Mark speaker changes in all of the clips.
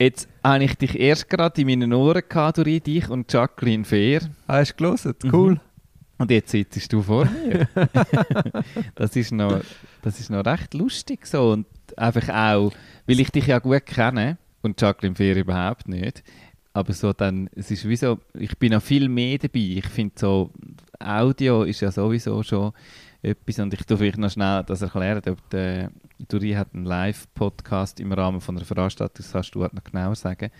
Speaker 1: Jetzt habe ich dich erst gerade in meinen Ohren gehabt, durch dich und Jacqueline Fehr.
Speaker 2: Hast du gelesen? Cool. Mhm.
Speaker 1: Und jetzt sitzt du vor mir. das, ist noch, das ist noch recht lustig so. Und einfach auch, weil ich dich ja gut kenne und Jacqueline Fehr überhaupt nicht. Aber so dann, es ist wie so, ich bin noch viel mehr dabei. Ich finde so, Audio ist ja sowieso schon etwas und ich tue vielleicht noch schnell das erklären, ob der Duri hat einen Live-Podcast im Rahmen von einer Veranstaltung, das kannst du noch genauer sagen,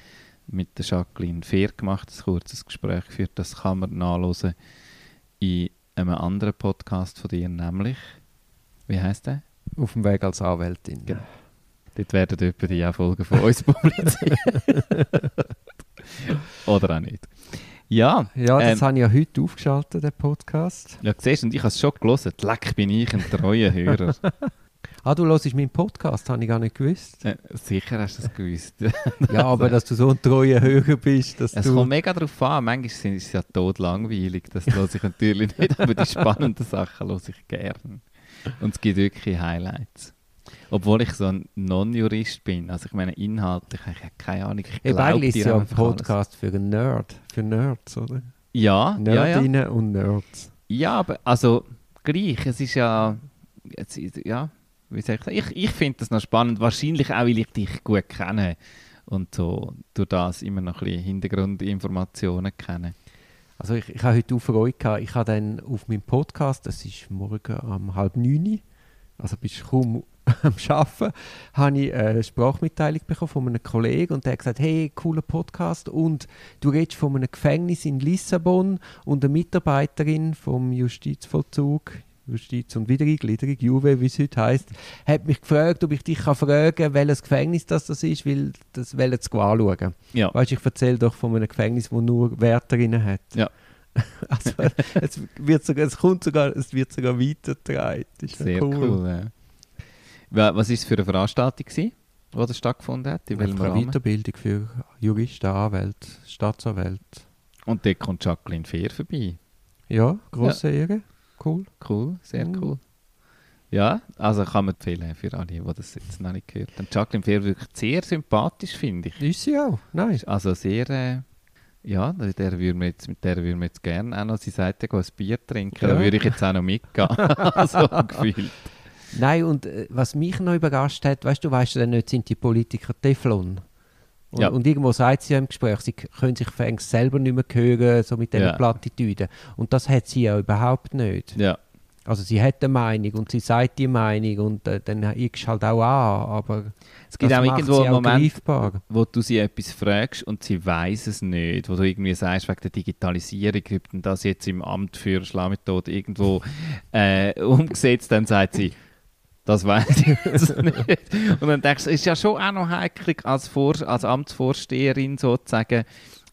Speaker 1: mit der Jacqueline Fehr gemacht, ein kurzes Gespräch geführt, das kann man nachlesen in einem anderen Podcast von dir, nämlich, wie heißt der?
Speaker 2: Auf dem Weg als Anwältin.
Speaker 1: Genau. Dort werden etwa die Folgen von uns publiziert. Oder auch nicht. Ja.
Speaker 2: Ja, das ähm, habe ich ja heute aufgeschaltet, den Podcast.
Speaker 1: Ja, siehst du, und ich habe es schon gelesen. Leck bin ich ein treuer Hörer.
Speaker 2: ah, du hörst meinen Podcast, habe ich gar nicht gewusst.
Speaker 1: Äh, sicher hast du es gewusst.
Speaker 2: ja, aber dass du so ein treuer Hörer bist, dass
Speaker 1: es
Speaker 2: du...
Speaker 1: kommt mega darauf an. Manchmal ist es ja tot langweilig. Das höre ich natürlich nicht, aber die spannenden Sachen höre ich gerne. Und es gibt wirklich Highlights. Obwohl ich so ein Non-Jurist bin. Also ich meine, inhaltlich, ich habe keine Ahnung. Ich
Speaker 2: glaube, eigentlich ist ja ein Podcast alles. für Nerd. Für Nerds, oder?
Speaker 1: Ja,
Speaker 2: Nerdinnen
Speaker 1: ja, ja.
Speaker 2: und Nerds.
Speaker 1: Ja, aber also gleich. Es ist ja... Jetzt, ja, wie soll ich sagen? Ich, ich finde das noch spannend. Wahrscheinlich auch, weil ich dich gut kenne. Und so durch das immer noch ein bisschen Hintergrundinformationen kenne.
Speaker 2: Also ich, ich habe heute auch Freude gehabt. Ich habe dann auf meinem Podcast, das ist morgen um halb neun, also bist kaum am Arbeiten, habe ich eine Sprachmitteilung bekommen von einem Kollegen und der hat gesagt, hey, cooler Podcast und du redest von einem Gefängnis in Lissabon und eine Mitarbeiterin vom Justizvollzug, Justiz- und Wiedereingliederung, Juve, wie es heute heisst, hat mich gefragt, ob ich dich kann fragen kann, welches Gefängnis das, das ist, weil das wollen sie anschauen.
Speaker 1: Ja.
Speaker 2: Weißt, ich erzähle doch von einem Gefängnis, das nur Wärterinnen hat.
Speaker 1: Ja.
Speaker 2: Also, es, wird sogar, es, kommt sogar, es wird sogar weitergetragen.
Speaker 1: Sehr cool. cool ja. Was war es für eine Veranstaltung, die das stattgefunden hat?
Speaker 2: In eine Weiterbildung für Juristen, Anwälte, Staatsanwälte.
Speaker 1: Und dort kommt Jacqueline Fehr vorbei.
Speaker 2: Ja, große ja. Ehre. Cool.
Speaker 1: Cool, sehr mhm. cool. Ja, also kann man empfehlen für alle, die das jetzt noch nicht gehört haben. Jacqueline Fehr wirklich sehr sympathisch, finde ich.
Speaker 2: Ist sie auch, nein.
Speaker 1: Also sehr, äh, ja, der würden jetzt, mit der würden wir jetzt gerne auch noch, sie sagt ja, ein Bier trinken, ja. da würde ich jetzt auch noch mitgehen, so gefühlt.
Speaker 2: Nein, und äh, was mich noch überrascht hat, weißt du, weißt du denn nicht, sind die Politiker Teflon. Und, ja. und irgendwo sagt sie ja im Gespräch, sie können sich selber nicht mehr hören, so mit diesen ja. Plattitüden. Und das hat sie ja überhaupt nicht.
Speaker 1: Ja.
Speaker 2: Also sie hat eine Meinung und sie sagt die Meinung und äh, dann ickst halt auch an, aber
Speaker 1: es gibt auch irgendwo einen Moment, greifbar. wo du sie etwas fragst und sie weiß es nicht, wo du irgendwie sagst, wegen der Digitalisierung wird das jetzt im Amt für Schlammethode irgendwo äh, umgesetzt, dann sagt sie, das weiß ich jetzt nicht. Und dann denkst du, es ist ja schon auch noch heikel als, Vor als Amtsvorsteherin sozusagen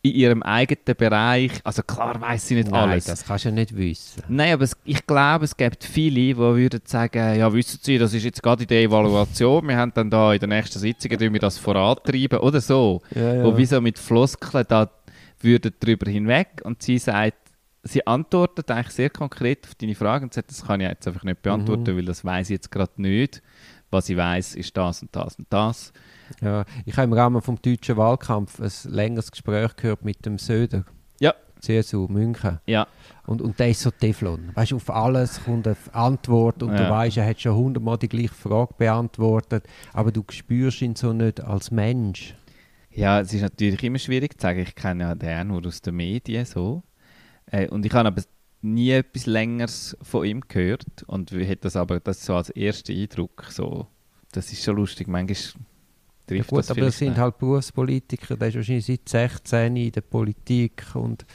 Speaker 1: in ihrem eigenen Bereich. Also klar weiß sie nicht
Speaker 2: Nein,
Speaker 1: alles.
Speaker 2: das kannst du ja nicht wissen.
Speaker 1: Nein, aber es, ich glaube, es gibt viele, die würden sagen, ja, wissen Sie, das ist jetzt gerade in der Evaluation, wir haben dann da in der nächsten Sitzung wir das vorantreiben oder so. Ja, ja. Wo wie so mit Floskeln da würden drüber hinweg und sie sagt, sie antwortet eigentlich sehr konkret auf deine Frage und sagt, das kann ich jetzt einfach nicht beantworten, mhm. weil das weiß ich jetzt gerade nicht. Was ich weiß, ist das und das und das.
Speaker 2: Ja, ich habe im Rahmen vom deutschen Wahlkampf ein längeres Gespräch gehört mit dem Söder.
Speaker 1: Ja.
Speaker 2: CSU München.
Speaker 1: Ja.
Speaker 2: Und, und der ist so Teflon. Weißt du, auf alles kommt eine Antwort und ja. du weißt, er hat schon hundertmal die gleiche Frage beantwortet, aber du spürst ihn so nicht als Mensch.
Speaker 1: Ja, es ist natürlich immer schwierig zu sagen. Ich kenne ja den nur aus den Medien so. Äh, und ich habe aber nie etwas Längeres von ihm gehört und hätte das aber das so als erster Eindruck so. Das ist schon lustig. Manchmal
Speaker 2: trifft ja gut, das aber das sind nicht. halt Berufspolitiker, der ist wahrscheinlich seit 16 in der Politik und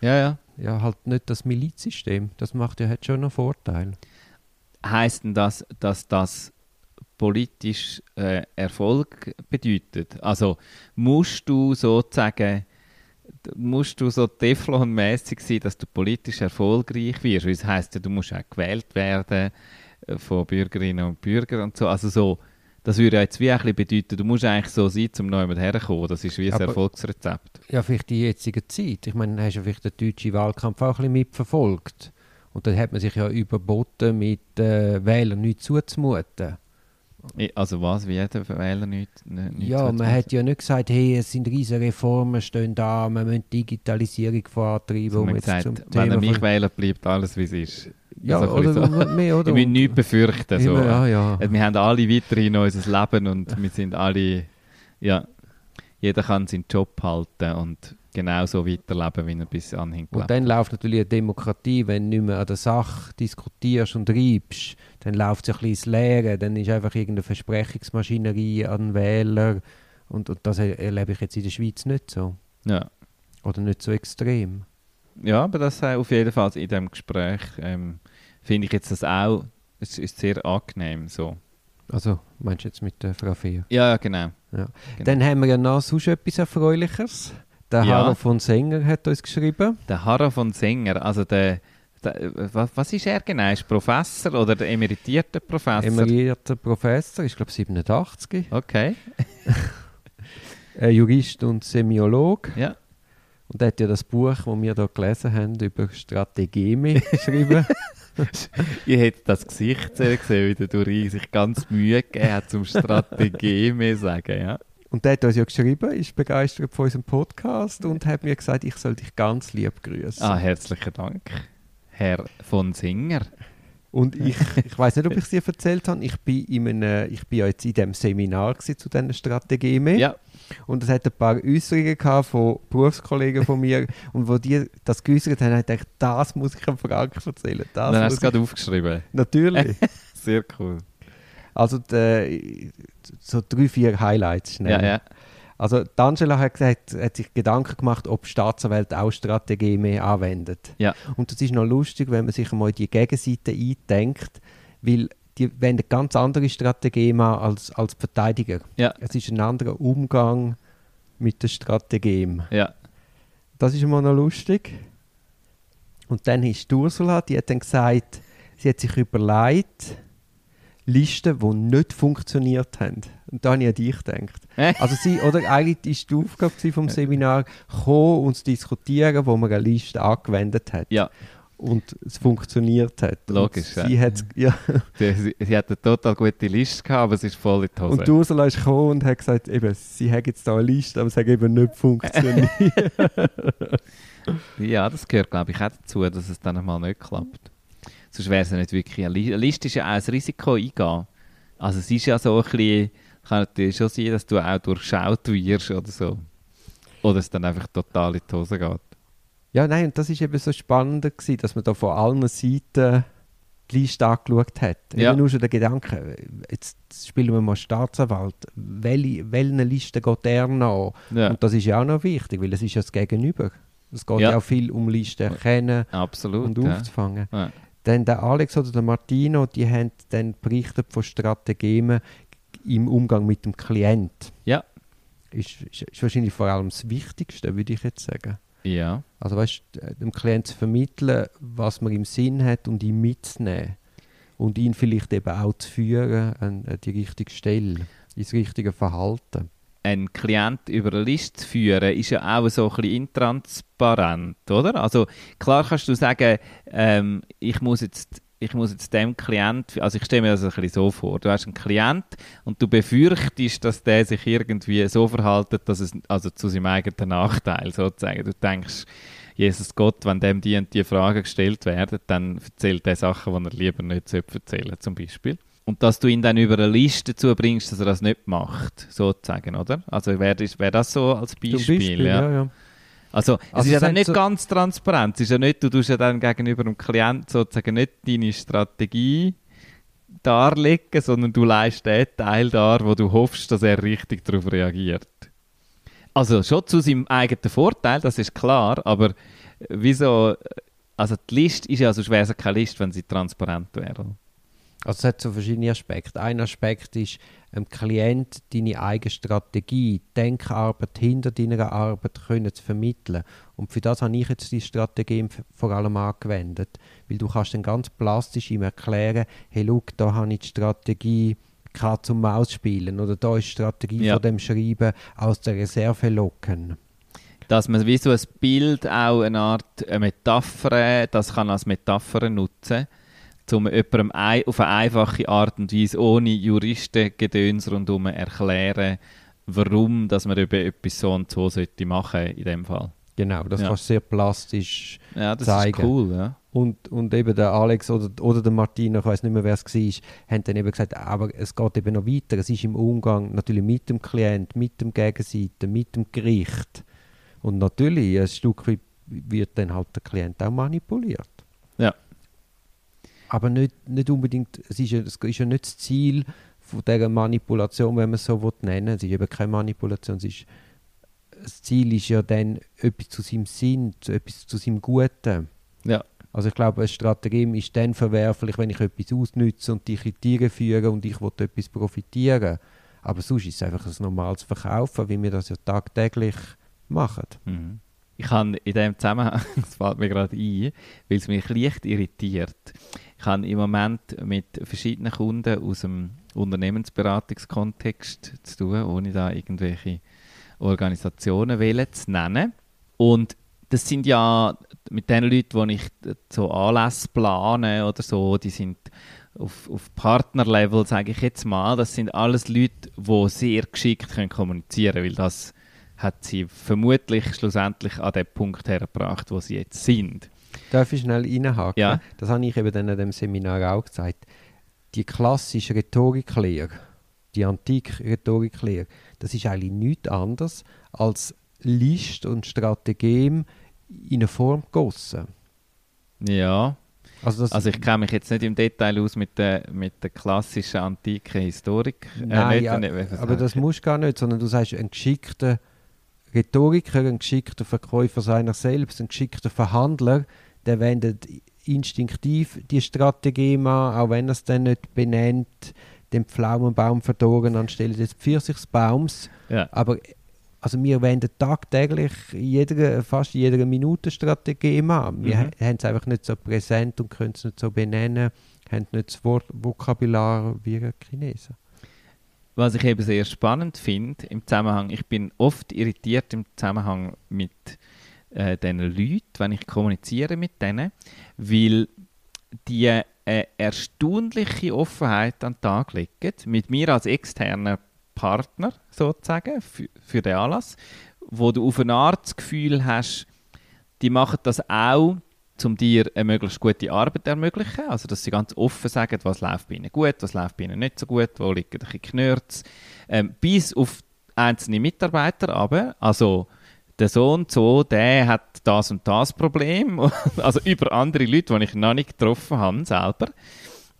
Speaker 1: ja, ja.
Speaker 2: ja halt nicht das Milizsystem. Das macht ja hat schon einen Vorteil.
Speaker 1: Heißt denn das, dass das politisch äh, Erfolg bedeutet? Also musst du sozusagen musst du so Teflonmäßig sein, dass du politisch erfolgreich wirst. Weil es heisst ja, du musst auch gewählt werden äh, von Bürgerinnen und Bürgern und so. Also so, das würde ja jetzt wie ein bisschen bedeuten, du musst eigentlich so sein, um neu herkommen. Das ist wie ein
Speaker 2: Aber-
Speaker 1: Erfolgsrezept.
Speaker 2: Ja, vielleicht die jetzige Zeit. Ich meine, hast du vielleicht den deutschen Wahlkampf auch ein bisschen mitverfolgt. Und dann hat man sich ja überboten, mit äh, Wählern nichts zuzumuten.
Speaker 1: Also was, wie jeder Wähler nicht, nicht
Speaker 2: ja,
Speaker 1: so
Speaker 2: man hat ja nicht gesagt, hey, es sind riesige Reformen stehen da, wir müssen Digitalisierung vorantreiben.
Speaker 1: Also man
Speaker 2: jetzt
Speaker 1: gesagt,
Speaker 2: zum
Speaker 1: wenn er
Speaker 2: Thema
Speaker 1: mich
Speaker 2: von-
Speaker 1: wählt, bleibt alles wie es ist.
Speaker 2: Ja,
Speaker 1: Also
Speaker 2: oder
Speaker 1: bisschen
Speaker 2: mehr, oder?
Speaker 1: Ich will nichts befürchten. So.
Speaker 2: Immer, ja, ja.
Speaker 1: Wir haben alle weiterhin unser Leben und wir sind alle, ja, jeder kann seinen Job halten und genauso weiterleben, wie er bis anhin
Speaker 2: Und dann läuft natürlich eine Demokratie, wenn du nicht mehr an der Sache diskutierst und reibst, dann läuft es ein bisschen ins Leere, dann ist einfach irgendeine Versprechungsmaschinerie an Wähler und, und das er- erlebe ich jetzt in der Schweiz nicht so.
Speaker 1: Ja.
Speaker 2: Oder nicht so extrem.
Speaker 1: ja, aber das auf jeden Fall in dem Gespräch ähm, finde ich jetzt das auch, es ist sehr angenehm so.
Speaker 2: Also, meinst du jetzt mit der Frau Fehr?
Speaker 1: Ja, genau.
Speaker 2: Ja.
Speaker 1: Genau.
Speaker 2: Dann haben wir ja noch sonst etwas Erfreuliches. Der
Speaker 1: Ja.
Speaker 2: Harro von Sänger hat uns geschrieben.
Speaker 1: Der Harro von Sänger, also der, der was, was ist er genau? Ist Professor oder der emeritierte Professor?
Speaker 2: Emerierter Professor, ich glaube 87.
Speaker 1: okay,
Speaker 2: Ein Jurist und Semiolog.
Speaker 1: ja.
Speaker 2: Und er hat ja das Buch, das wir hier gelesen haben, über Strategeme geschrieben.
Speaker 1: Ich hätte das Gesicht gesehen, wie der Duri sich ganz Mühe gegeben hat, zum Strategie mehr sagen, ja.
Speaker 2: Und der hat uns ja geschrieben, ist begeistert von unserem Podcast und hat mir gesagt, ich soll dich ganz lieb grüßen.
Speaker 1: Ah, herzlichen Dank, Herr von Singer.
Speaker 2: Und ich, ich weiß nicht, ob ich es dir erzählt habe, ich bin, in einem, ich bin ja jetzt in dem Seminar zu diesen Strategeme.
Speaker 1: Ja,
Speaker 2: Und es hat ein paar Äußerungen gehabt von Berufskollegen von mir. und wo die das geäußert haben, habe ich gedacht, das muss ich am Frank erzählen. Das
Speaker 1: dann hast du es gerade aufgeschrieben.
Speaker 2: ich, natürlich.
Speaker 1: Sehr cool.
Speaker 2: Also die, so drei, vier Highlights schnell.
Speaker 1: Ja, ja.
Speaker 2: Also die Angela hat, gesagt, hat sich Gedanken gemacht, ob Staatsanwälte auch Strategie mehr anwendet.
Speaker 1: Ja.
Speaker 2: Und das ist noch lustig, wenn man sich einmal die Gegenseite eindenkt, weil die wenden ganz andere Strategien an als, als Verteidiger.
Speaker 1: Ja.
Speaker 2: Es ist ein anderer Umgang mit der Strategie.
Speaker 1: Ja,
Speaker 2: Das ist immer noch lustig. Und dann ist die Ursula, die hat dann gesagt, sie hat sich überlegt, Listen, die nicht funktioniert haben. Und da habe ich an dich gedacht. Also sie, oder eigentlich war die Aufgabe vom Seminar, kommen und zu diskutieren, wo man eine Liste angewendet hat.
Speaker 1: ja.
Speaker 2: Und es funktioniert hat.
Speaker 1: Logisch,
Speaker 2: Und sie,
Speaker 1: ja.
Speaker 2: hat, ja.
Speaker 1: Sie, sie, hat eine total gute Liste gehabt, aber es ist voll in die Hose.
Speaker 2: Und die Ursula ist gekommen und hat gesagt, eben, sie hat jetzt da eine Liste, aber es hat eben nicht funktioniert.
Speaker 1: Ja, das gehört, glaube ich, auch dazu, dass es dann mal nicht klappt. Sonst wäre es ja nicht wirklich eine Liste. Eine Liste ist ja auch ein Risiko eingehen. Also es ist ja so ein bisschen, kann natürlich schon sein, dass du auch durchschaut wirst oder so. Oder es dann einfach total in die Hose geht.
Speaker 2: Ja, nein, und das ist eben so spannend gewesen, dass man da von allen Seiten die Liste angeschaut hat.
Speaker 1: Ja.
Speaker 2: Eben nur schon der Gedanke, jetzt spielen wir mal Staatsanwalt. Welche, welche Liste geht er noch?
Speaker 1: Ja,
Speaker 2: Und das ist ja auch noch wichtig, weil es ist ja das Gegenüber. Es geht
Speaker 1: Ja.
Speaker 2: ja, auch viel um Listen erkennen
Speaker 1: absolut.
Speaker 2: und
Speaker 1: ja.
Speaker 2: aufzufangen.
Speaker 1: Ja.
Speaker 2: Dann der Alex oder der Martino, die haben dann berichtet von Strategien im Umgang mit dem Klient.
Speaker 1: Ja.
Speaker 2: Ist, ist, ist wahrscheinlich vor allem das Wichtigste, würde ich jetzt sagen.
Speaker 1: Ja.
Speaker 2: Also weißt, dem Klient zu vermitteln, was man im Sinn hat und ihn mitzunehmen. Und ihn vielleicht eben auch zu führen an, an die richtige Stelle, ins richtige Verhalten.
Speaker 1: einen Klient über eine Liste zu führen, ist ja auch so ein bisschen intransparent, oder? Also klar kannst du sagen, ähm, ich muss jetzt ich muss jetzt dem Klient, also ich stelle mir das ein bisschen so vor, du hast einen Klient und du befürchtest, dass der sich irgendwie so verhaltet, dass es, also zu seinem eigenen Nachteil sozusagen, du denkst, Jesus Gott, wenn dem die und die Fragen gestellt werden, dann erzählt er Sachen, die er lieber nicht erzählen sollte, zum Beispiel. Und dass du ihn dann über eine Liste dazu bringst, dass er das nicht macht, sozusagen, oder? Also wäre das, wär das so als Beispiel,
Speaker 2: Beispiel,
Speaker 1: ja.
Speaker 2: ja, ja.
Speaker 1: Also, es
Speaker 2: Also
Speaker 1: ist ja dann nicht
Speaker 2: so-
Speaker 1: ganz transparent. Es ist ja nicht, du tust ja dann gegenüber dem Klient sozusagen nicht deine Strategie darlegen, sondern du leist den Teil dar, wo du hoffst, dass er richtig darauf reagiert. Also schon zu seinem eigenen Vorteil, das ist klar, aber wieso, also die Liste ist ja, sonst wäre es keine Liste, wenn sie transparent wäre.
Speaker 2: Also es hat so verschiedene Aspekte. Ein Aspekt ist dem Klient deine eigene Strategie, Denkarbeit hinter deiner Arbeit können zu vermitteln. Und für das habe ich jetzt die Strategie vor allem angewendet, weil du kannst dann ganz plastisch ihm erklären, hey, schau, da habe ich die Strategie Katz und Maus spielen oder da ist die Strategie
Speaker 1: Ja.
Speaker 2: von dem Schreiben aus der Reserve locken.
Speaker 1: dass man wie so ein Bild auch eine Art eine Metapher, das kann als Metapher nutzen, um jemandem ei- auf eine einfache Art und Weise ohne Juristengedöns rundherum erklären, warum dass man eben etwas so und so sollte machen in dem Fall.
Speaker 2: Genau, das
Speaker 1: Ja.
Speaker 2: kannst du sehr plastisch
Speaker 1: Ja, das
Speaker 2: Zeigen.
Speaker 1: ist cool, ja.
Speaker 2: Und, und eben der Alex oder, oder der Martin, ich weiß nicht mehr, wer es war, haben dann eben gesagt, aber es geht eben noch weiter. Es ist im Umgang natürlich mit dem Klient, mit dem Gegenseite, mit dem Gericht. Und natürlich, ein Stück weit wird dann halt der Klient auch manipuliert.
Speaker 1: Ja.
Speaker 2: Aber nicht, nicht unbedingt, es ist, ja, es ist ja nicht das Ziel von dieser Manipulation, wenn man es so will nennen will. Es ist eben keine Manipulation, es ist, das Ziel ist ja dann etwas zu seinem Sinn, zu, etwas zu seinem Guten.
Speaker 1: Ja.
Speaker 2: Also ich glaube, ein Stratagem ist dann verwerflich, wenn ich etwas ausnütze und dich in Tiere führe und ich will etwas profitieren. Aber sonst ist es einfach ein normales Verkaufen, wie wir das ja tagtäglich machen.
Speaker 1: Mhm. Ich kann in dem Zusammenhang, das fällt mir gerade ein, weil es mich leicht irritiert. Ich habe im Moment mit verschiedenen Kunden aus dem Unternehmensberatungskontext zu tun, ohne da irgendwelche Organisationen wählen zu nennen. Und das sind ja mit den Leuten, die ich so Anlässe plane oder so, die sind auf, auf Partnerlevel, sage ich jetzt mal, das sind alles Leute, die sehr geschickt können kommunizieren können, weil das hat sie vermutlich schlussendlich an den Punkt hergebracht, wo sie jetzt sind.
Speaker 2: Darf ich schnell reinhaken?
Speaker 1: Ja.
Speaker 2: Das habe ich eben dann an dem Seminar auch gesagt. Die klassische Rhetoriklehre, die antike Rhetoriklehre, das ist eigentlich nichts anderes als List und Strategem in eine Form gegossen.
Speaker 1: Ja,
Speaker 2: Also,
Speaker 1: also ich kenne mich jetzt nicht im Detail aus mit der, mit der klassischen antiken Historik. Äh,
Speaker 2: Nein,
Speaker 1: nicht,
Speaker 2: ja,
Speaker 1: nicht,
Speaker 2: aber das musst du gar nicht, sondern du sagst, ein geschickter Rhetoriker, ein geschickter Verkäufer seiner selbst, ein geschickter Verhandler, der wendet instinktiv die Strategie an, auch wenn er es dann nicht benennt, den Pflaumenbaum verdorren anstelle des Pfirsichsbaums.
Speaker 1: Ja.
Speaker 2: Aber also wir wenden tagtäglich jeder, fast in jeder Minute Strategie an. Wir
Speaker 1: Mhm.
Speaker 2: ha- haben es einfach nicht so präsent und können es nicht so benennen, haben nicht das Wort Vokabular wie ein Chinesen.
Speaker 1: Was ich eben sehr spannend finde im Zusammenhang, ich bin oft irritiert im Zusammenhang mit äh, diesen Leuten, wenn ich kommuniziere mit denen, weil die eine erstaunliche Offenheit an den Tag legen, mit mir als externen Partner sozusagen für, für den Anlass, wo du auf eine Art das Gefühl hast, die machen das auch, um dir eine möglichst gute Arbeit zu ermöglichen. Also, dass sie ganz offen sagen, was läuft bei ihnen gut, was läuft bei ihnen nicht so gut, wo liegen ein bisschen Knörz. Ähm, bis auf einzelne Mitarbeiter aber, also der so und so, der hat das und das Problem. also über andere Leute, die ich noch nicht getroffen habe selber.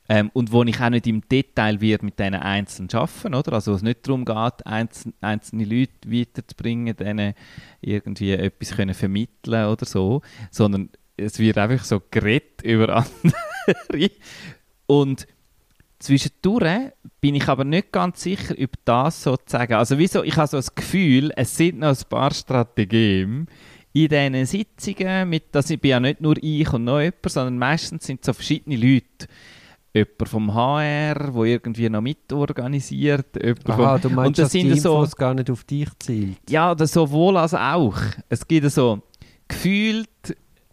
Speaker 1: Ähm, und wo ich auch nicht im Detail wird mit diesen Einzelnen arbeiten, oder? Also wo es nicht darum geht, einzelne, einzelne Leute weiterzubringen, denen irgendwie etwas können vermitteln oder so, sondern es wird einfach so geredet über andere. Und zwischendurch bin ich aber nicht ganz sicher, ob das sozusagen, also wieso, ich habe so das Gefühl, es sind noch ein paar Strategien in diesen Sitzungen, mit, das bin ja nicht nur ich und noch jemand, sondern meistens sind es so verschiedene Leute. Jemand vom HR, wo irgendwie noch mitorganisiert.
Speaker 2: Aha,
Speaker 1: vom,
Speaker 2: du meinst,
Speaker 1: und das
Speaker 2: dass die
Speaker 1: sind so,
Speaker 2: Infos gar nicht auf dich zielt?
Speaker 1: ja, das sowohl als auch. Es gibt so, gefühlt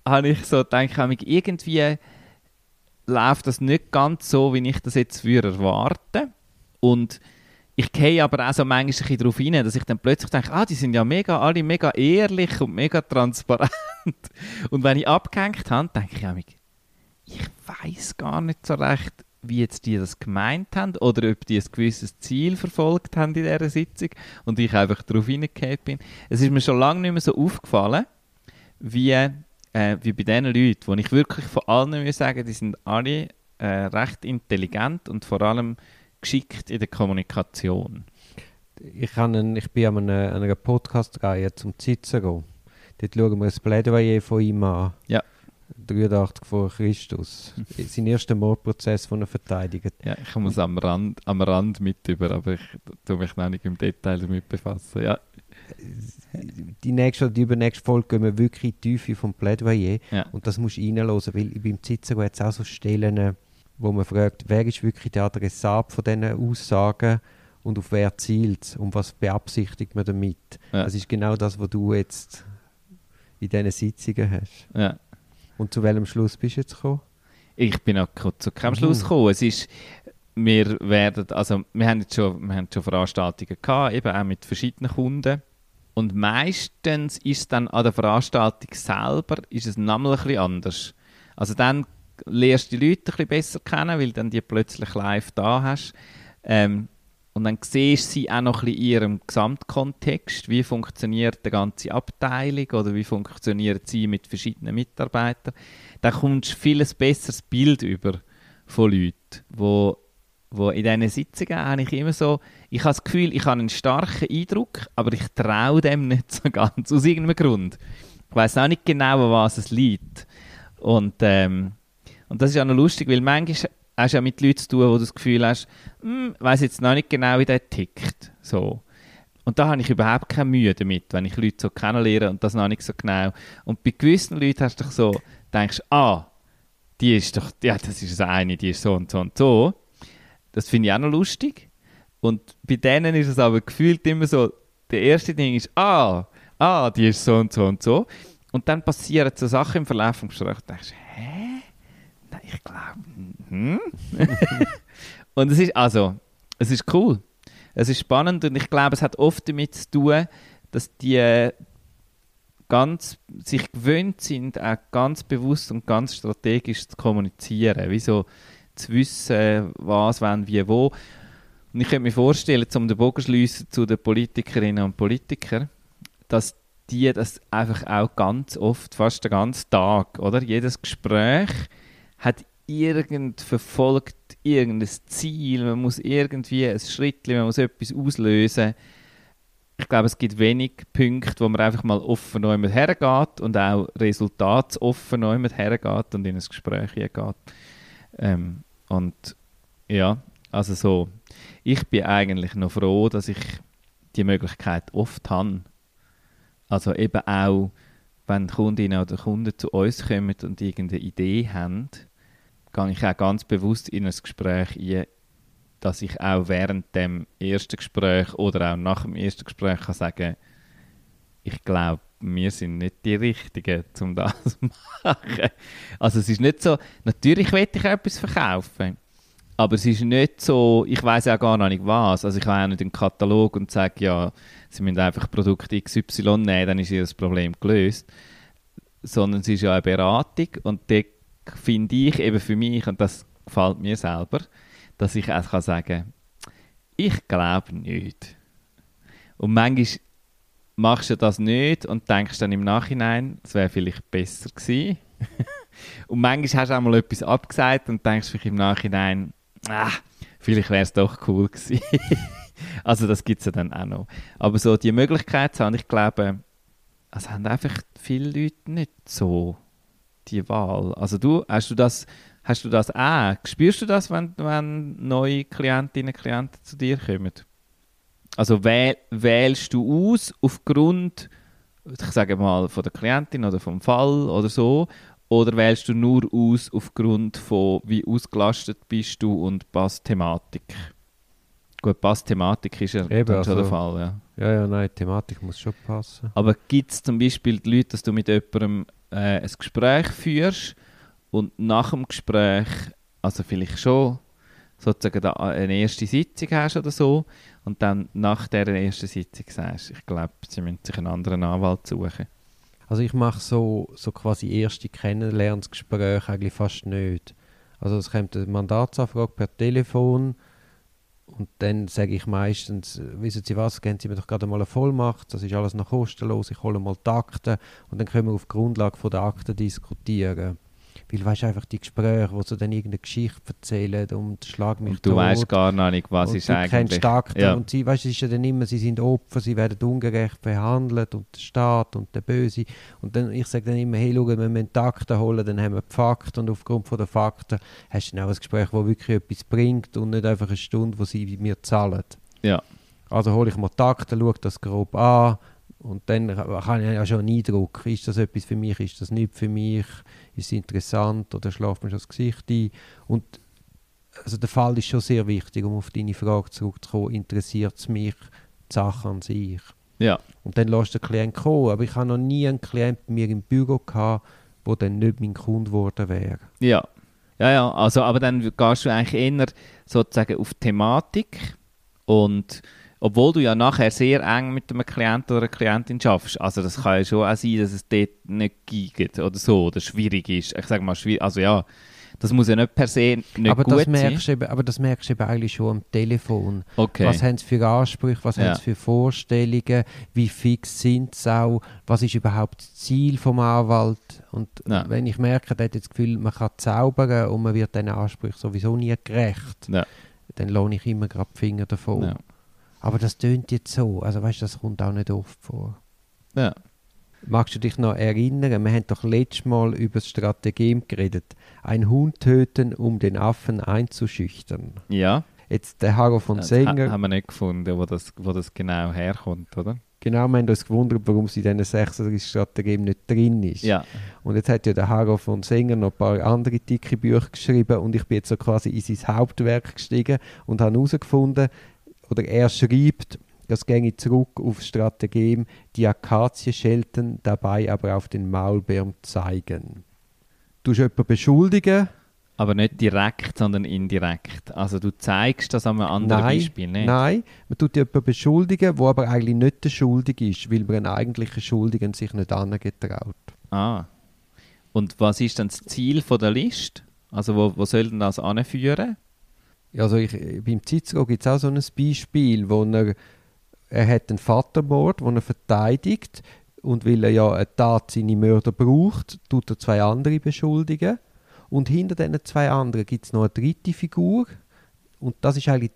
Speaker 1: habe ich so gedacht, irgendwie läuft das nicht ganz so, wie ich das jetzt würde erwarten. Und ich gehe aber auch so manchmal ein bisschen darauf hin, dass ich dann plötzlich denke, ah, die sind ja mega, alle mega ehrlich und mega transparent. Und wenn ich abgehängt habe, denke ich mir, ich weiß gar nicht so recht, wie jetzt die das gemeint haben oder ob die ein gewisses Ziel verfolgt haben in dieser Sitzung und ich einfach darauf hingegangen bin. Es ist mir schon lange nicht mehr so aufgefallen, wie, äh, wie bei diesen Leuten, wo ich wirklich von allen muss sagen, die sind alle äh, recht intelligent und vor allem geschickt in der Kommunikation.
Speaker 2: Ich, einen, ich bin an einer, einer Podcast-Reihe zum Cicero. Dort schauen wir ein Plädoyer von ihm an.
Speaker 1: Ja.
Speaker 2: 83 vor Christus. Sein erster Mordprozess von einer Verteidigung.
Speaker 1: Ja, ich komme es am Rand, am Rand mit über, aber ich tue mich noch nicht im Detail damit befassen. Ja,
Speaker 2: Die nächste oder die übernächste Folge gehen wir wirklich in die Tiefe vom Plädoyer.
Speaker 1: ja.
Speaker 2: Und das musst du reinhören, weil beim Cicero hat es auch so Stellen, äh, wo man fragt, wer ist wirklich der Adressat von diesen Aussagen und auf wer zielt es und was beabsichtigt man damit.
Speaker 1: Ja.
Speaker 2: Das ist genau das, was du jetzt in diesen Sitzungen hast.
Speaker 1: ja.
Speaker 2: Und zu welchem Schluss bist du jetzt gekommen?
Speaker 1: Ich bin k- zu keinem
Speaker 2: Mhm.
Speaker 1: Schluss gekommen. Es ist, wir werden, also wir haben jetzt schon, wir haben schon Veranstaltungen gehabt, eben auch mit verschiedenen Kunden. Und meistens ist es dann an der Veranstaltung selber ist es nochmal ein bisschen anders. Also dann lernst du die Leute ein bisschen besser kennen, weil dann die plötzlich live da hast. Ähm, und dann siehst du sie auch noch ein bisschen in ihrem Gesamtkontext. Wie funktioniert die ganze Abteilung oder wie funktionieren sie mit verschiedenen Mitarbeitern. Dann kommst du viel ein besseres Bild über von Leuten, wo, wo in diesen Sitzungen eigentlich immer so, ich habe das Gefühl, ich habe einen starken Eindruck, aber ich traue dem nicht so ganz, aus irgendeinem Grund. Ich weiß auch nicht genau, was es liegt. Und, ähm, und das ist auch noch lustig, weil manchmal hast du ja mit Leuten zu tun, wo du das Gefühl hast, hm, weiß jetzt noch nicht genau, wie der tickt. So. Und da habe ich überhaupt keine Mühe damit, wenn ich Leute so kennenlerne und das noch nicht so genau. Und bei gewissen Leuten hast du doch so, denkst ah, die ist doch, ja, das ist das eine, die ist so und so und so. Das finde ich auch noch lustig. Und bei denen ist es aber gefühlt immer so, der erste Ding ist, ah, ah, die ist so und so und so. Und dann passieren so Sachen im Verlauf des Gesprächs, und denkst, hä? Nein, ich glaube, hm? und es ist, also, es ist cool. Es ist spannend und ich glaube, es hat oft damit zu tun, dass die ganz sich gewöhnt sind, auch ganz bewusst und ganz strategisch zu kommunizieren. Wie so zu wissen, was, wann, wie, wo. Und ich könnte mir vorstellen, um den Bogen zu schliessen zu den Politikerinnen und Politikern, dass die das einfach auch ganz oft, fast den ganzen Tag, oder? Jedes Gespräch hat irgend verfolgt irgendein Ziel, man muss irgendwie ein Schritt, man muss etwas auslösen. Ich glaube, es gibt wenig Punkte, wo man einfach mal offen neu hergeht und auch resultatsoffen neu hergeht und in ein Gespräch geht. Ähm, und ja, also so, ich bin eigentlich noch froh, dass ich die Möglichkeit oft habe. Also eben auch, wenn Kundinnen oder Kunden zu uns kommen und irgendeine Idee haben, gehe ich auch ganz bewusst in ein Gespräch ein, dass ich auch während dem ersten Gespräch oder auch nach dem ersten Gespräch kann sagen, ich glaube, wir sind nicht die Richtigen, um das zu machen. Also es ist nicht so, natürlich will ich etwas verkaufen, aber es ist nicht so, ich weiß auch gar nicht was. Also ich habe auch nicht einen Katalog und sage, ja, sie müssen einfach Produkt XY nehmen, dann ist ihr das Problem gelöst. Sondern es ist ja eine Beratung und dort finde ich eben für mich, und das gefällt mir selber, dass ich auch kann sagen ich glaube nicht. Und manchmal machst du das nicht und denkst dann im Nachhinein, es wäre vielleicht besser gewesen. und manchmal hast du auch mal etwas abgesagt und denkst vielleicht im Nachhinein, ah, vielleicht wäre es doch cool gewesen. also das gibt es ja dann auch noch. Aber so die Möglichkeit zu haben, ich glaube, es haben einfach viele Leute nicht so die Wahl. Also du, hast du das, hast du das auch? Spürst du das, wenn, wenn neue Klientinnen und Klienten zu dir kommen? Also wähl, wählst du aus aufgrund, ich sage mal, von der Klientin oder vom Fall oder so, oder wählst du nur aus aufgrund von, wie ausgelastet bist du und passt Thematik? Gut, passt Thematik ist ja
Speaker 2: Eben,
Speaker 1: schon der
Speaker 2: also-
Speaker 1: Fall, ja.
Speaker 2: Ja, ja, nein, Thematik muss schon passen.
Speaker 1: Aber gibt es zum Beispiel die Leute, dass du mit jemandem äh, ein Gespräch führst und nach dem Gespräch, also vielleicht schon sozusagen da eine erste Sitzung hast oder so und dann nach der ersten Sitzung sagst, ich glaube, sie müssen sich einen anderen Anwalt suchen.
Speaker 2: Also ich mache so, so quasi erste Kennenlernsgespräche eigentlich fast nicht. Also es kommt eine Mandatsanfrage per Telefon und dann sage ich meistens, wissen Sie was, geben Sie mir doch gerade mal eine Vollmacht, das ist alles noch kostenlos, ich hole mal die Akten und dann können wir auf Grundlage von der Akten diskutieren. Weil weißt einfach die Gespräche, wo sie dann irgendeine Geschichte erzählen und schlag mich
Speaker 1: Und du
Speaker 2: tot.
Speaker 1: weißt gar nicht, was
Speaker 2: und
Speaker 1: ist
Speaker 2: du
Speaker 1: eigentlich.
Speaker 2: kennst Akteur
Speaker 1: ja.
Speaker 2: und sie, weißt, es ist ja dann immer, sie sind Opfer, sie werden ungerecht behandelt und der Staat und der Böse. Und dann, ich sage dann immer, hey, schau, wir müssen die Akten holen, dann haben wir die Fakten und aufgrund von der Fakten hast du dann auch ein Gespräch, das wirklich etwas bringt und nicht einfach eine Stunde, wo sie mir zahlen.
Speaker 1: Ja.
Speaker 2: Also hole ich mal die Akten, schaue das grob an und dann kann ich ja schon einen Eindruck, ist das etwas für mich, ist das nicht für mich, ist es interessant oder schläft mir schon das Gesicht ein. Und also der Fall ist schon sehr wichtig, um auf deine Frage zurückzukommen, interessiert es mich die Sache an sich.
Speaker 1: Ja.
Speaker 2: Und dann lässt der Klient kommen, aber ich habe noch nie einen Klient bei mir im Büro gehabt, der dann nicht mein Kunde geworden wäre.
Speaker 1: Ja. Ja, ja, also, aber dann gehst du eigentlich eher sozusagen auf die Thematik und obwohl du ja nachher sehr eng mit einem Klienten oder einer Klientin schaffst, also das kann ja schon auch sein, dass es dort nicht geht oder so, oder schwierig ist. Ich sage mal, schwierig, also ja, das muss ja nicht per se nicht
Speaker 2: aber,
Speaker 1: gut
Speaker 2: das
Speaker 1: sein.
Speaker 2: merkst du eben, aber das merkst du eben eigentlich schon am Telefon.
Speaker 1: Okay.
Speaker 2: Was haben sie für Ansprüche, was
Speaker 1: Ja.
Speaker 2: haben sie für Vorstellungen, wie fix sind sie auch, was ist überhaupt das Ziel vom Anwalt. Und
Speaker 1: Ja.
Speaker 2: wenn ich merke, der hat das Gefühl, man kann zaubern und man wird diesen Ansprüchen sowieso nie gerecht,
Speaker 1: Ja.
Speaker 2: dann lohne ich immer gerade die Finger davon. Aber das tönt jetzt so, also weißt du, das kommt auch nicht oft vor.
Speaker 1: Ja.
Speaker 2: Magst du dich noch erinnern, wir haben doch letztes Mal über das Strategem geredet. Ein Hund töten, um den Affen einzuschüchtern.
Speaker 1: ja.
Speaker 2: Jetzt der Haro von
Speaker 1: Das
Speaker 2: Sänger.
Speaker 1: ha- haben wir nicht gefunden, wo das, wo das genau herkommt, oder?
Speaker 2: Genau, wir haben uns gewundert, warum sie in diesen 36 Strategien nicht drin ist.
Speaker 1: Ja.
Speaker 2: Und jetzt hat ja der Haro von Sänger noch ein paar andere dicke Bücher geschrieben und ich bin jetzt so quasi in sein Hauptwerk gestiegen und habe herausgefunden, oder er schreibt, das ginge zurück auf Strategem, die Akazie schelten, dabei aber auf den Maulbeeren zeigen. Du jemanden beschuldigen,
Speaker 1: Aber nicht direkt, sondern indirekt. Also du zeigst das an einem anderen
Speaker 2: nein,
Speaker 1: Beispiel, nicht?
Speaker 2: nein, man tut jemanden beschuldigen, wo aber eigentlich nicht der Schuldige ist, weil man einen eigentlichen Schuldigen sich nicht angetraut.
Speaker 1: Ah. Und was ist dann das Ziel von der Liste? Also wo, wo soll denn das anführen?
Speaker 2: Also ich, beim Cicero gibt es auch so ein Beispiel, wo er, er hat einen Vatermord, den er verteidigt und weil er ja eine Tat seine Mörder braucht, tut er zwei andere beschuldigen und hinter diesen zwei anderen gibt es noch eine dritte Figur und das ist eigentlich,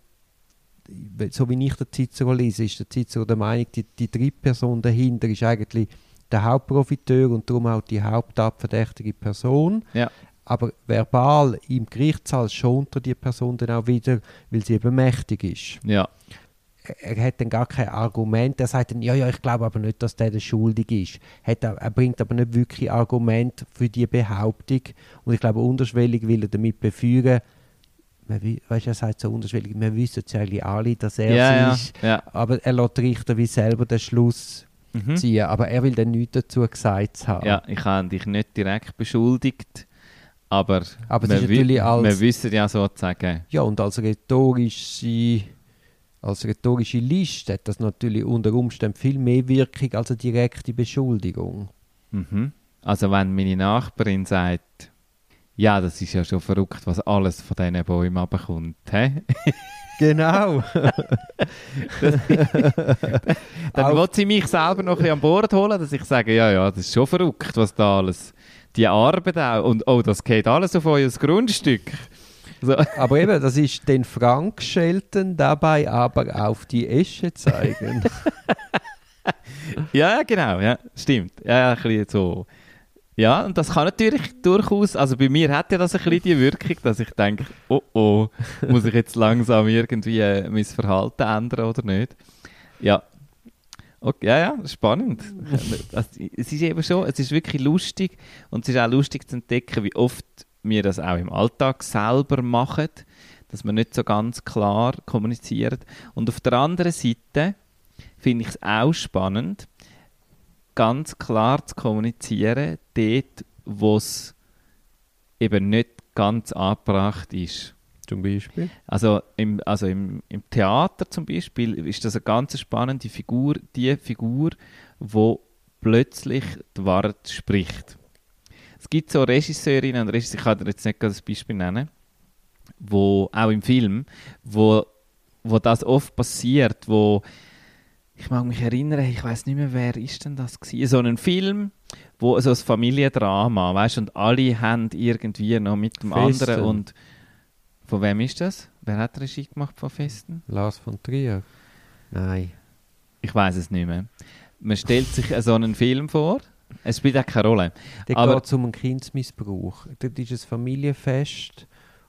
Speaker 2: so wie ich den Cicero lese, ist der Cicero der Meinung, die, die dritte Person dahinter ist eigentlich der Hauptprofiteur und darum auch die hauptabverdächtige Person.
Speaker 1: Ja.
Speaker 2: Aber verbal im Gerichtssaal schont er die Person dann auch wieder, weil sie eben mächtig ist.
Speaker 1: Ja.
Speaker 2: Er, er hat dann gar kein Argument. Er sagt dann, ja, ja, ich glaube aber nicht, dass der der schuldig ist. Hat er, er bringt aber nicht wirklich Argument für die Behauptung. Und ich glaube, unterschwellig will er damit beführen, man, weißt, er sagt so unterschwellig, wir wissen es eigentlich alle, dass er
Speaker 1: Ja, ja,
Speaker 2: es ist.
Speaker 1: ja.
Speaker 2: Aber er lässt Richter wie selber den Schluss
Speaker 1: Mhm.
Speaker 2: ziehen. Aber er will dann nichts dazu gesagt haben.
Speaker 1: Ja, ich habe dich nicht direkt beschuldigt, aber,
Speaker 2: Aber
Speaker 1: wi-
Speaker 2: natürlich als-
Speaker 1: wir wissen ja sozusagen,
Speaker 2: Ja, und als rhetorische, als rhetorische Liste hat das natürlich unter Umständen viel mehr Wirkung als eine direkte Beschuldigung.
Speaker 1: mhm. also wenn meine Nachbarin sagt, ja, das ist ja schon verrückt, was alles von diesen Bäumen abkommt. Hä?
Speaker 2: Genau.
Speaker 1: Dann
Speaker 2: Auch-
Speaker 1: will sie mich selber noch ein bisschen an Bord holen, dass ich sage, ja, ja, das ist schon verrückt, was da alles, die Arbeit auch, und oh, das geht alles auf euer Grundstück. So.
Speaker 2: aber eben, das ist den Frank schelten, dabei aber auf die Esche zeigen.
Speaker 1: Ja, genau, ja, stimmt. Ja, ja, ein bisschen so. Ja, und das kann natürlich durchaus, also bei mir hat ja das ein bisschen die Wirkung, dass ich denke, oh oh, muss ich jetzt langsam irgendwie äh, mein Verhalten ändern oder nicht? Ja. Okay, ja, ja, spannend. Also, es ist eben schon, es ist wirklich lustig und es ist auch lustig zu entdecken, wie oft wir das auch im Alltag selber machen, dass wir nicht so ganz klar kommunizieren. Und auf der anderen Seite finde ich es auch spannend, ganz klar zu kommunizieren, dort, wo es eben nicht ganz angebracht ist.
Speaker 2: Zum Beispiel.
Speaker 1: Also, im, also im, im Theater zum Beispiel ist das eine ganz spannende Figur, die Figur, wo plötzlich die Wahrheit spricht. Es gibt so Regisseurinnen und Regisseure, ich kann dir jetzt nicht das Beispiel nennen, wo auch im Film, wo, wo das oft passiert, wo ich mag mich erinnern, ich weiß nicht mehr, wer ist denn das gewesen? So ein Film, wo so ein Familiendrama, weißt und alle haben irgendwie noch mit dem
Speaker 2: Festen.
Speaker 1: anderen und von wem ist das? Wer hat Regie gemacht von Festen?
Speaker 2: Lars von Trier. Nein.
Speaker 1: Ich weiß es nicht mehr. Man stellt sich so einen Film vor, es spielt auch keine Rolle. Aber-
Speaker 2: geht es um einen Kindesmissbrauch. Dort ist ein Familienfest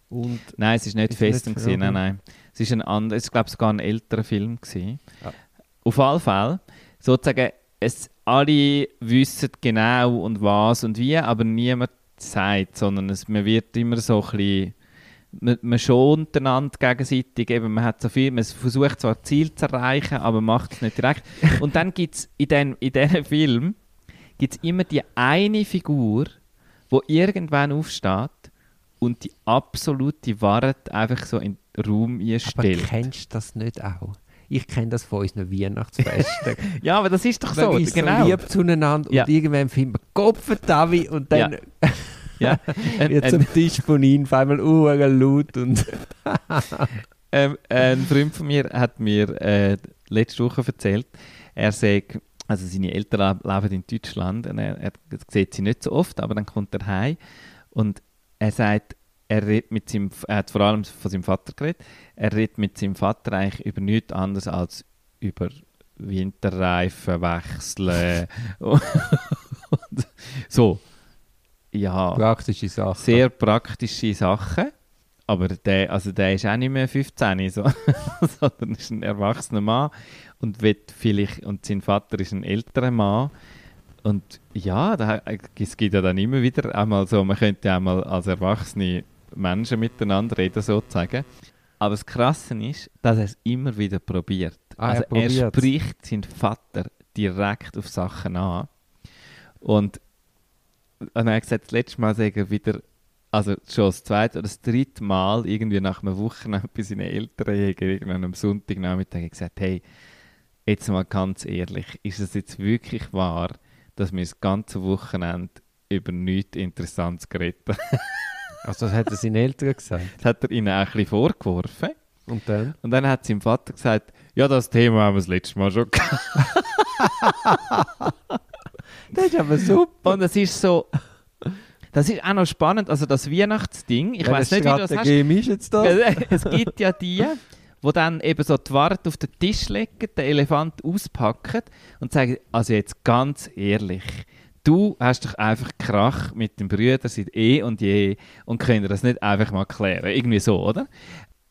Speaker 2: und
Speaker 1: Nein, es ist nicht
Speaker 2: Ist
Speaker 1: Festen
Speaker 2: nicht-
Speaker 1: gewesen, nein, nein. Es ist ein anderer, es ist glaube sogar ein älterer Film gewesen.
Speaker 2: Ja.
Speaker 1: Auf alle Fälle, sozusagen, es, alle wissen genau und was und wie, aber niemand sagt, sondern es, man wird immer so ein bisschen, man, man schont einander gegenseitig, eben, man hat so viel, man versucht zwar Ziel zu erreichen, aber macht es nicht direkt. Und dann gibt es in diesem in Film gibt's immer die eine Figur, wo irgendwann aufsteht und die absolute Wahrheit einfach so in den Raum
Speaker 2: aber
Speaker 1: einstellt.
Speaker 2: kennst du das nicht auch? Ich kenne das von unseren Weihnachtsfesten.
Speaker 1: Ja, aber das ist doch
Speaker 2: Man
Speaker 1: so,
Speaker 2: ist
Speaker 1: genau.
Speaker 2: so lieb zueinander
Speaker 1: Ja.
Speaker 2: und irgendwann findet man Kopf Tavi und dann
Speaker 1: Ja. Ja. Ein,
Speaker 2: wird
Speaker 1: ein,
Speaker 2: am Tisch von ihnen auf einmal uh, laut und
Speaker 1: ähm, ein Freund von mir hat mir äh, letzte Woche erzählt, er sagt, also seine Eltern le- leben in Deutschland und er, er sieht sie nicht so oft, aber dann kommt er heim und er sagt, er, redet mit seinem, er hat vor allem von seinem Vater geredet, er redet mit seinem Vater eigentlich über nichts anderes als über Winterreifen wechseln und, so. Ja,
Speaker 2: praktische Sachen.
Speaker 1: sehr praktische Sachen. Aber der, also der ist auch nicht mehr 15, so, sondern ist ein erwachsener Mann und wird vielleicht, und sein Vater ist ein älterer Mann. Und ja, da, es gibt ja dann immer wieder einmal so, man könnte ja einmal als erwachsene Menschen miteinander reden, sozusagen. Aber das Krasse ist, dass er es immer wieder probiert.
Speaker 2: Ah, er
Speaker 1: also er
Speaker 2: probiert's.
Speaker 1: spricht seinen Vater direkt auf Sachen an. Und, und er hat gesagt, das letzte Mal sagt er wieder, also schon das zweite oder das dritte Mal, irgendwie nach einer Woche bei seinen Eltern, irgendwann am Sonntagnachmittag gesagt, hey, jetzt mal ganz ehrlich, ist es jetzt wirklich wahr, dass wir das ganze Wochenende über nichts Interessantes geredet haben?
Speaker 2: Also das hat er seinen Eltern gesagt.
Speaker 1: Das hat er ihnen auch ein bisschen vorgeworfen.
Speaker 2: Und dann?
Speaker 1: Und dann hat sein Vater gesagt, ja, das Thema haben wir das letzte Mal schon gehabt.
Speaker 2: Das ist aber super.
Speaker 1: Und es ist so, das ist auch noch spannend, also das Weihnachtsding, ich weiß nicht, wie du das hast.
Speaker 2: Ist jetzt das?
Speaker 1: es gibt ja die, die dann eben so die Ware auf den Tisch legen, den Elefant auspacken und sagen, also jetzt ganz ehrlich, du hast doch einfach Krach mit dem Brüder seit eh und je und können das nicht einfach mal klären. Irgendwie so, oder?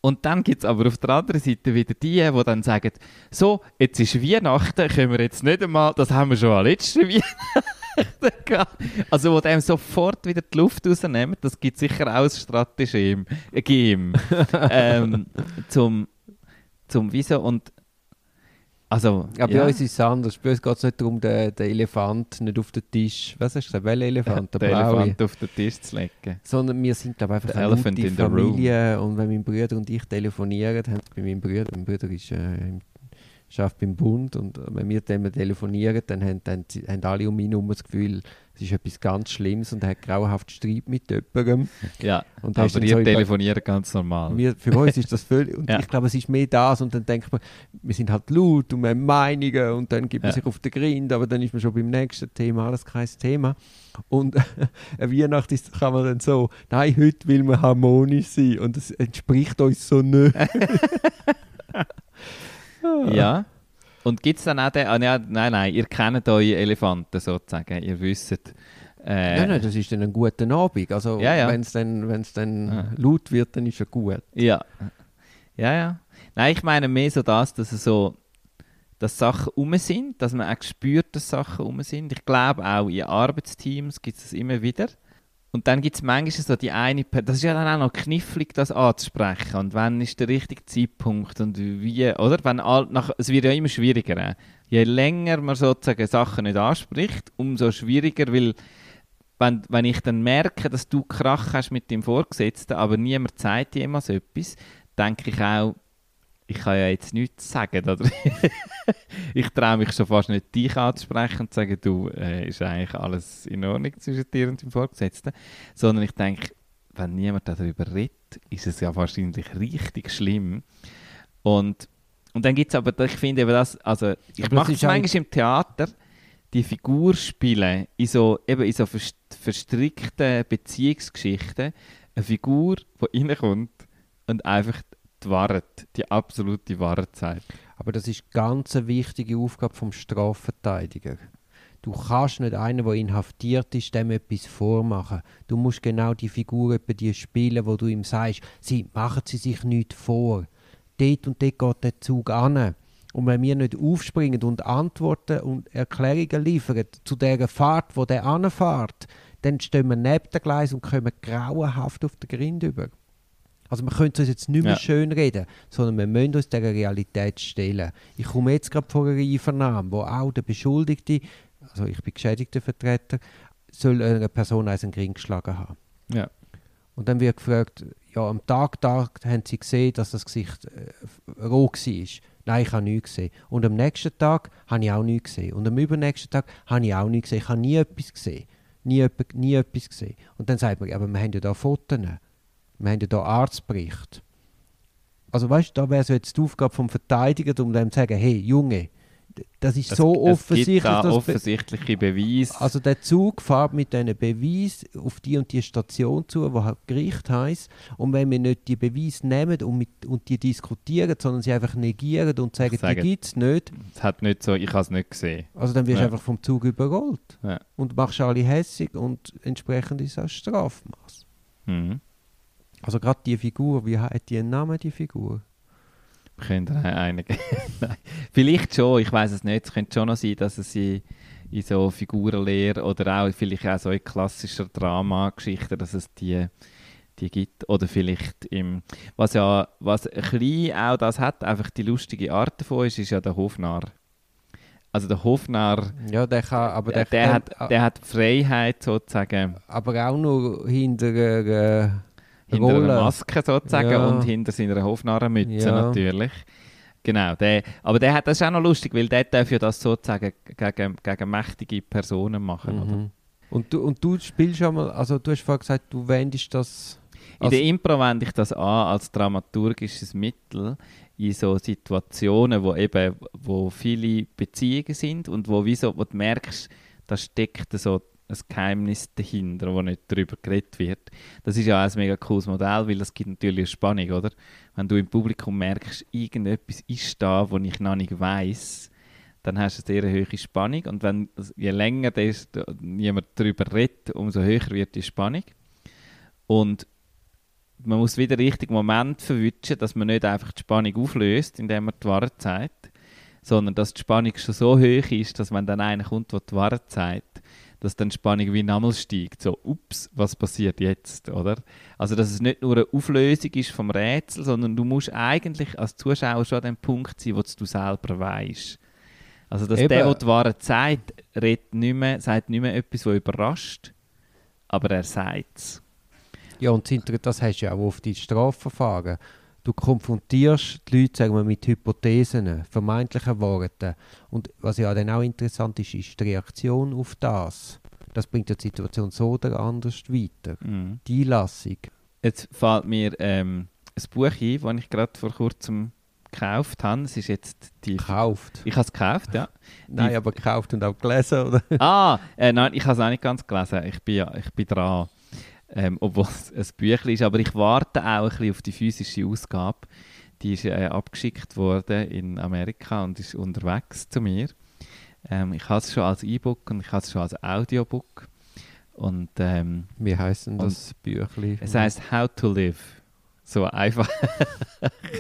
Speaker 1: Und dann gibt es aber auf der anderen Seite wieder die, die dann sagen, so, jetzt ist Weihnachten, können wir jetzt nicht einmal, das haben wir schon am letzten Weihnachten gehabt. Also wo dem sofort wieder die Luft rausnehmen, das gibt sicher auch ein Strategem, äh, Game, ähm, zum, zum Wieso und also,
Speaker 2: Ja, bei
Speaker 1: ja,
Speaker 2: uns ist es anders. Bei uns geht es nicht darum, den, den Elefant nicht auf den Tisch. Was hast du gesagt? Welcher Elefant? Der blaue.
Speaker 1: Elefant auf den Tisch zu legen.
Speaker 2: Sondern wir sind, glaube ich,
Speaker 1: The
Speaker 2: einfach eine
Speaker 1: elephant
Speaker 2: gute
Speaker 1: in the
Speaker 2: Familie. Und wenn mein Bruder und ich telefonieren, haben bei meinem Bruder, mein Bruder ist, äh, im- schafft beim Bund und äh, wenn wir dann telefonieren, dann haben, dann haben alle um ihn herum das Gefühl, es ist etwas ganz Schlimmes und er hat grauenhaft Streit mit jemandem.
Speaker 1: Ja,
Speaker 2: Und
Speaker 1: aber ihr
Speaker 2: so
Speaker 1: telefoniert ganz normal.
Speaker 2: Wir, für uns ist das völlig. Und
Speaker 1: Ja.
Speaker 2: ich glaube, es ist mehr das. Und dann denkt man, wir sind halt laut und wir haben Meinungen und dann gibt man
Speaker 1: Ja.
Speaker 2: sich auf den Grind, aber dann ist man schon beim nächsten Thema, alles kein Thema. Und eine Weihnacht ist, kann man dann so, nein, heute will man harmonisch sein und das entspricht uns so nicht.
Speaker 1: Ja. Und gibt es dann auch den, ah, ja, nein, nein, ihr kennt eure Elefanten sozusagen, ihr wisst. Äh,
Speaker 2: Nein, nein, das ist dann ein guter Abend. Also
Speaker 1: Ja, ja.
Speaker 2: wenn es dann, wenn's dann
Speaker 1: Ja.
Speaker 2: laut wird, dann ist er gut.
Speaker 1: Ja. Ja, ja. Nein, ich meine mehr so das, dass es so, dass Sachen um sind, dass man auch spürt, dass Sachen um sind. Ich glaube auch in Arbeitsteams gibt es das immer wieder. Und dann gibt es manchmal so die eine, Per- das ist ja dann auch noch knifflig, das anzusprechen. Und wann ist der richtige Zeitpunkt und wie, oder? Wenn all, nach, es wird ja immer schwieriger. Äh. Je länger man sozusagen Sachen nicht anspricht, umso schwieriger, weil wenn, wenn ich dann merke, dass du Krach hast mit dem Vorgesetzten, aber niemand sagt jemals etwas, denke ich auch, ich kann ja jetzt nichts sagen. Oder? ich traue mich schon fast nicht, dich anzusprechen und zu sagen, du, äh, ist eigentlich alles in Ordnung zwischen dir und dem Vorgesetzten. Sondern ich denke, wenn niemand darüber redet, ist es ja wahrscheinlich richtig schlimm. Und und dann gibt es aber, ich finde eben das, also ich mache es manchmal im Theater, die Figur spielen in so, eben in so vers- verstrickten Beziehungsgeschichten, eine Figur, die reinkommt und einfach die Wahrheit, die absolute Wahrheit sagt.
Speaker 2: Aber das ist ganz eine wichtige Aufgabe vom Strafverteidiger. Du kannst nicht einen, der inhaftiert ist, dem etwas vormachen. Du musst genau die Figur etwa die spielen, wo du ihm sagst, sie machen sie sich nicht vor. Dort und dort geht der Zug an. Und wenn wir nicht aufspringen und Antworten und Erklärungen liefern zu der Fahrt, wo der anfährt, dann stehen wir neben dem Gleis und kommen grauenhaft auf den Grind über. Also wir können es uns jetzt nicht mehr
Speaker 1: Ja.
Speaker 2: schön reden, sondern wir müssen uns dieser Realität stellen. Ich komme jetzt gerade vor einer Einvernahme, wo auch der Beschuldigte, also ich bin geschädigter Vertreter, soll einer Person eins in den Ring geschlagen haben.
Speaker 1: Ja.
Speaker 2: Und dann wird gefragt, ja, am Tag da haben sie gesehen, dass das Gesicht äh, roh war. Nein, ich habe nichts gesehen. Und am nächsten Tag habe ich auch nichts gesehen. Und am übernächsten Tag habe ich auch nichts gesehen. Ich habe nie etwas gesehen. Nie, nie etwas gesehen. Und dann sagt man, aber wir haben ja da Fotos. Wir haben ja da Arztbericht. Also weißt du, da wäre so jetzt die Aufgabe vom Verteidiger, um dem zu sagen, hey Junge, das ist
Speaker 1: Es-
Speaker 2: so
Speaker 1: es gibt
Speaker 2: offensichtlich, dass Be-
Speaker 1: offensichtliche Beweise.
Speaker 2: also der Zug fährt mit diesen Beweis auf die und die Station zu, wo halt Gericht heisst. Und wenn wir nicht die Beweise nehmen und, mit, und die diskutieren, sondern sie einfach negieren und sagen,
Speaker 1: Sagen.
Speaker 2: die gibt es nicht,
Speaker 1: es hat nicht so, ich habe es nicht gesehen.
Speaker 2: also dann wirst du
Speaker 1: Ja.
Speaker 2: einfach vom Zug überrollt.
Speaker 1: Ja.
Speaker 2: Und machst alle hässig und entsprechend ist es auch Strafmaß.
Speaker 1: Mhm.
Speaker 2: Also gerade die Figur, wie hat die einen Namen, die Figur?
Speaker 1: Wir können einige. Vielleicht schon, ich weiß es nicht. Es könnte schon noch sein, dass es in, in so Figurenlehre oder auch vielleicht auch so in klassischer Dramageschichte, dass es die, die gibt. Oder vielleicht im. Was ja, was ein bisschen auch das hat, einfach die lustige Art davon ist, ist ja der Hofnarr. Also der Hofnarr,
Speaker 2: Ja, der kann, aber
Speaker 1: der,
Speaker 2: der,
Speaker 1: der, hat, der hat Freiheit sozusagen
Speaker 2: aber auch nur hinter äh,
Speaker 1: hinter
Speaker 2: Rolle.
Speaker 1: einer Maske sozusagen
Speaker 2: Ja.
Speaker 1: und hinter seiner Hofnarrenmütze
Speaker 2: Ja.
Speaker 1: natürlich. Genau, der, aber der hat das ist auch noch lustig, weil der darf ja das sozusagen gegen, gegen mächtige Personen machen. Oder?
Speaker 2: Mhm. Und, du, und du spielst schon mal, also du hast vorhin gesagt, du wendest das.
Speaker 1: In der Impro wende ich das an als dramaturgisches Mittel in so Situationen, wo eben wo viele Beziehungen sind und wo, wie so, wo du merkst, da steckt so ein Geheimnis dahinter, wo nicht darüber geredet wird. Das ist ja auch ein mega cooles Modell, weil das gibt natürlich eine Spannung, oder? Wenn du im Publikum merkst, irgendetwas ist da, wo ich noch nicht weiß, dann hast du eine sehr hohe Spannung und wenn je länger das, jemand darüber redet, umso höher wird die Spannung. Und man muss wieder den richtigen Moment verwischen, dass man nicht einfach die Spannung auflöst, indem man die Wahrheit sagt, sondern dass die Spannung schon so hoch ist, dass wenn dann einer kommt, der die Wahrheit sagt, dass dann die Spannung wie Nammel steigt. So, ups, was passiert jetzt, oder? Also, dass es nicht nur eine Auflösung ist vom Rätsel, sondern du musst eigentlich als Zuschauer schon an dem Punkt sein, wo du selber weißt. Also, dass
Speaker 2: Eben.
Speaker 1: der, der die Wahrheit sagt, redet nicht mehr, sagt nicht mehr etwas, was überrascht, aber er sagt es.
Speaker 2: Ja, und das hast du ja auch auf die Strafverfahren. Du konfrontierst die Leute sagen wir, mit Hypothesen, vermeintlichen Worten. Und was ja dann auch interessant ist, ist die Reaktion auf das. Das bringt die Situation so oder anders weiter.
Speaker 1: Mhm.
Speaker 2: Die Einlassung.
Speaker 1: Jetzt fällt mir ähm, ein Buch ein, das ich gerade vor kurzem gekauft habe. Es ist jetzt die...
Speaker 2: Gekauft.
Speaker 1: Ich habe es gekauft, ja.
Speaker 2: Nein, aber gekauft und auch gelesen, oder?
Speaker 1: ah, äh, nein, ich habe es auch nicht ganz gelesen. Ich bin, ja, ich bin dran. Ähm, obwohl es ein Büchlein ist. Aber ich warte auch ein bisschen auf die physische Ausgabe. Die ist äh, abgeschickt worden in Amerika und ist unterwegs zu mir. Ähm, ich habe es schon als E-Book und ich habe es schon als Audiobook. Und ähm,
Speaker 2: Wie heisst denn das Büchlein?
Speaker 1: es heißt How to Live. So einfach.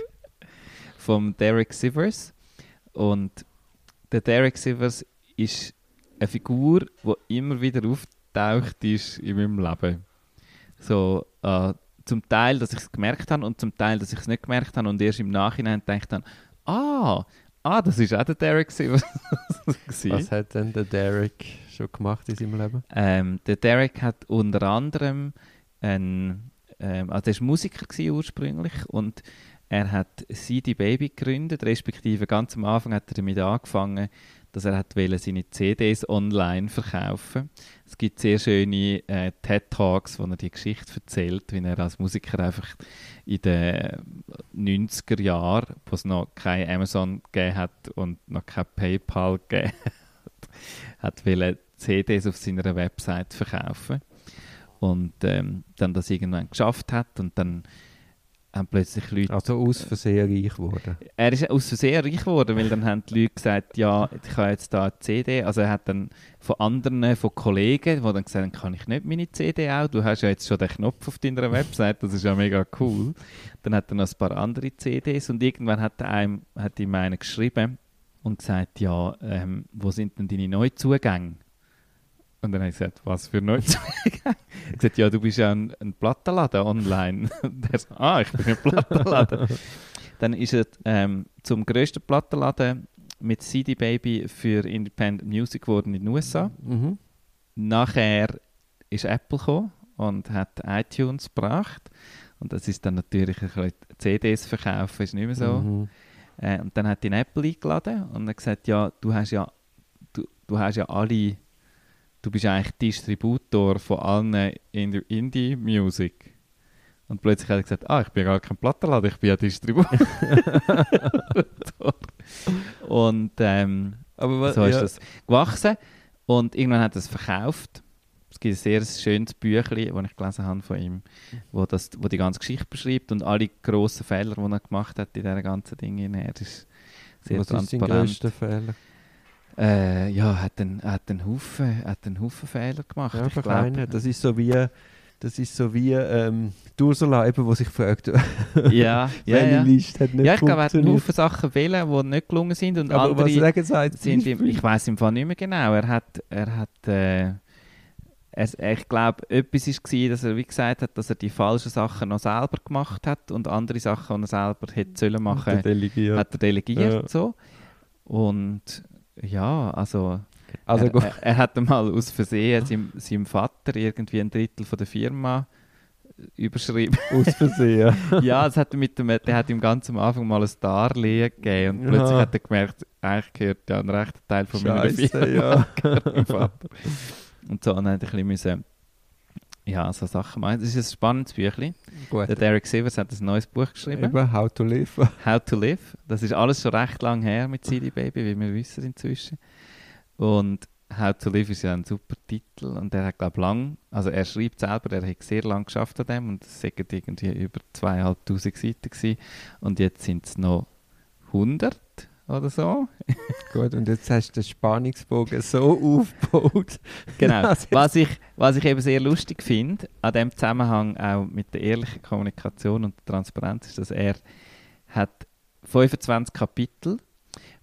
Speaker 1: Vom Derek Sivers. Und der Derek Sivers ist eine Figur, die immer wieder auftaucht ist in meinem Leben. So, äh, zum Teil, dass ich es gemerkt habe und zum Teil, dass ich es nicht gemerkt habe und erst im Nachhinein denke dann, ah, ah, das ist auch der Derek.
Speaker 2: Was hat denn der Derek schon gemacht in seinem Leben?
Speaker 1: Ähm, der Derek hat unter anderem ein, ähm, also er war Musiker ursprünglich und er hat CD Baby gegründet, respektive ganz am Anfang hat er damit angefangen, dass er hat seine CDs online verkaufen. Es gibt sehr schöne äh, TED Talks, wo er die Geschichte erzählt, wie er als Musiker einfach in den 90er Jahren, wo es noch kein Amazon gegeben hat und noch kein PayPal gegeben hat, hat CDs auf seiner Website verkaufen und ähm, dann das irgendwann geschafft hat und dann haben plötzlich Leute...
Speaker 2: Also aus Versehen reich geworden.
Speaker 1: Er ist aus Versehen reich geworden, weil dann haben die Leute gesagt, ja, ich habe jetzt da eine CD. Also er hat dann von anderen, von Kollegen, die dann gesagt haben, kann ich nicht meine CD auch? Du hast ja jetzt schon den Knopf auf deiner Website, das ist ja mega cool. Dann hat er noch ein paar andere CDs und irgendwann hat, er einem, hat ihm einer geschrieben und gesagt, ja, ähm, wo sind denn deine Neuzugänge? Und dann habe ich gesagt, was für Neuzugänge? er hat gesagt, ja, du bist ja ein, ein Plattenladen online. Und er so, ah, ich bin ein Plattenladen. dann ist er ähm, zum grössten Plattenladen mit CD Baby für Independent Music geworden in den USA.
Speaker 2: Mhm.
Speaker 1: Nachher ist Apple gekommen und hat iTunes gebracht. Und das ist dann natürlich ein bisschen CDs verkaufen, ist nicht mehr so.
Speaker 2: Mhm.
Speaker 1: Äh, und dann hat ihn Apple eingeladen und er gesagt, ja, du hast ja, du, du hast ja alle, du bist eigentlich Distributor von allen Indie- Indie-Music. Und plötzlich hat er gesagt, ah, ich bin gar kein Plattenladen, ich bin ja Distributor. und ähm,
Speaker 2: Aber was,
Speaker 1: so ist
Speaker 2: ja,
Speaker 1: das gewachsen. Und irgendwann hat er es verkauft. Es gibt ein sehr schönes Büchlein, das ich gelesen habe von ihm, wo, das, wo die ganze Geschichte beschreibt und alle grossen Fehler, die er gemacht hat in diesen ganzen Dingen. Er ist sehr
Speaker 2: was ist sein
Speaker 1: transparent.
Speaker 2: grösster Fehler?
Speaker 1: Äh, ja, hat einen, hat einen Haufen, hat einen Haufen Fehler gemacht.
Speaker 2: Ja,
Speaker 1: ich
Speaker 2: einfach
Speaker 1: glaub,
Speaker 2: einen. Das ist so wie, das ist so wie ähm, die Ursula, eben, die sich fragt,
Speaker 1: ja, ja,
Speaker 2: welche
Speaker 1: ja.
Speaker 2: Liste hat nicht
Speaker 1: ja, ich glaube, er hat einen. Haufen Sachen wählen, die nicht gelungen sind und
Speaker 2: Aber was
Speaker 1: andere
Speaker 2: sagen Sie als
Speaker 1: sind
Speaker 2: Beispiel?
Speaker 1: ich weiß im Fall nicht mehr genau. Er hat, er hat, äh, er, ich glaube, etwas war, dass er wie gesagt hat, dass er die falschen Sachen noch selber gemacht hat und andere Sachen, die er selber hätte sollen machen,
Speaker 2: Delegiert.
Speaker 1: hat er delegiert
Speaker 2: Ja.
Speaker 1: so. Und ja, also,
Speaker 2: Also
Speaker 1: er,
Speaker 2: gut.
Speaker 1: er, er hat mal aus Versehen seinem, seinem Vater irgendwie ein Drittel von der Firma überschrieben.
Speaker 2: aus Versehen.
Speaker 1: ja, das hat er mit dem, der hat ihm ganz am Anfang mal ein Darlehen gegeben und plötzlich
Speaker 2: Ja.
Speaker 1: hat er gemerkt, eigentlich gehört ja ein rechter Teil von meiner
Speaker 2: Scheisse,
Speaker 1: Firma
Speaker 2: ja.
Speaker 1: gehört meinem Vater. Und so, und dann hat er ein bisschen müssen, ja, so Sachen machen. Das ist ein spannendes Büchlein.
Speaker 2: Gut.
Speaker 1: Der Derek Sivers hat ein neues Buch geschrieben,
Speaker 2: Eben, How to Live.
Speaker 1: How to Live. Das ist alles schon recht lang her mit CD Baby, wie wir wissen inzwischen. Und How to Live ist ja ein super Titel und er hat, glaube ich, lang, also er schreibt selber, er hat sehr lange geschafft an dem und es sind irgendwie über zweieinhalbtausend Seiten gewesen. und jetzt sind es noch 100 oder so.
Speaker 2: Gut, und jetzt hast du den Spannungsbogen so aufgebaut.
Speaker 1: Genau. Was, ich, was ich eben sehr lustig finde, an dem Zusammenhang auch mit der ehrlichen Kommunikation und der Transparenz, ist, dass er hat 25 Kapitel,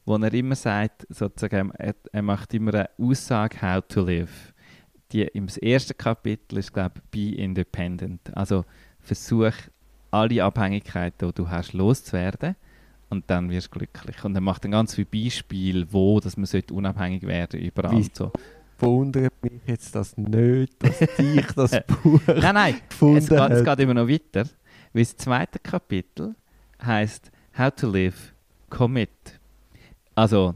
Speaker 1: wo er immer sagt, sozusagen, er, er macht immer eine Aussage, how to live. Die, Im ersten Kapitel ist, glaube ich, be independent. Also versuch, alle Abhängigkeiten, die du hast, loszuwerden und dann wirst du glücklich. Und er macht dann ganz viele Beispiele, wo dass man unabhängig werden überall.
Speaker 2: Wie-
Speaker 1: so.
Speaker 2: Wundert mich jetzt das nicht, dass dich das Buch
Speaker 1: Nein, nein,
Speaker 2: gefunden
Speaker 1: es geht, es geht immer noch weiter. Weil das zweite Kapitel heißt How to Live Commit. Also,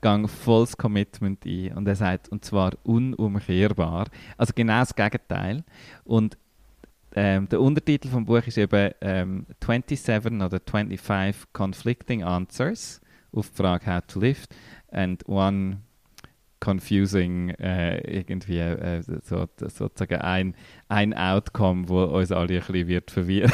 Speaker 1: gang volles Commitment ein. Und er sagt, und zwar unumkehrbar. Also genau das Gegenteil. Und ähm, der Untertitel vom Buch ist eben ähm, 27 oder 25 Conflicting Answers auf die Frage How to Live and one confusing äh, irgendwie äh, so, sozusagen ein, ein Outcome, wo uns alle ein bisschen wird verwirren.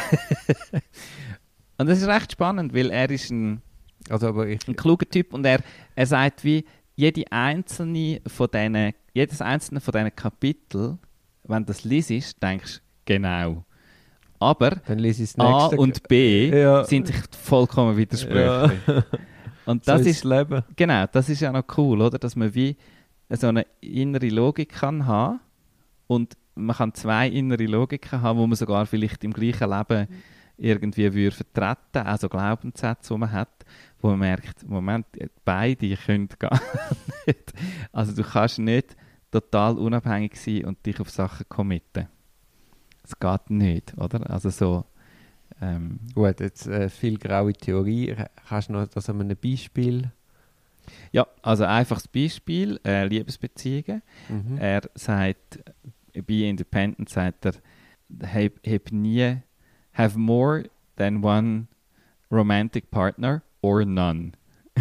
Speaker 1: und das ist recht spannend, weil er ist ein,
Speaker 2: Also, aber ich,
Speaker 1: ein kluger Typ und er, er sagt wie jede einzelne von denen, jedes einzelne von diesen Kapitel, wenn du das liest, denkst genau. Aber A und B
Speaker 2: Ja.
Speaker 1: sind sich vollkommen widersprüchlich. Und das
Speaker 2: so
Speaker 1: ist,
Speaker 2: Leben.
Speaker 1: genau, das ist ja noch cool, oder? Dass man wie so eine innere Logik kann haben und man kann zwei innere Logiken haben, wo man sogar vielleicht im gleichen Leben irgendwie würde vertreten, also Glaubenssätze, die man hat, wo man merkt, Moment, beide können gar nicht. Also du kannst nicht total unabhängig sein und dich auf Sachen committen. Es geht nicht, oder? Also so, ähm,
Speaker 2: Gut, jetzt äh, viel graue Theorie. Kannst du noch das an einem Beispiel
Speaker 1: Ja, also einfaches Beispiel, äh, Liebesbeziehungen.
Speaker 2: Mhm.
Speaker 1: Er sagt, bei Independent sagt er, hab, hab nie, have more than one romantic partner or none.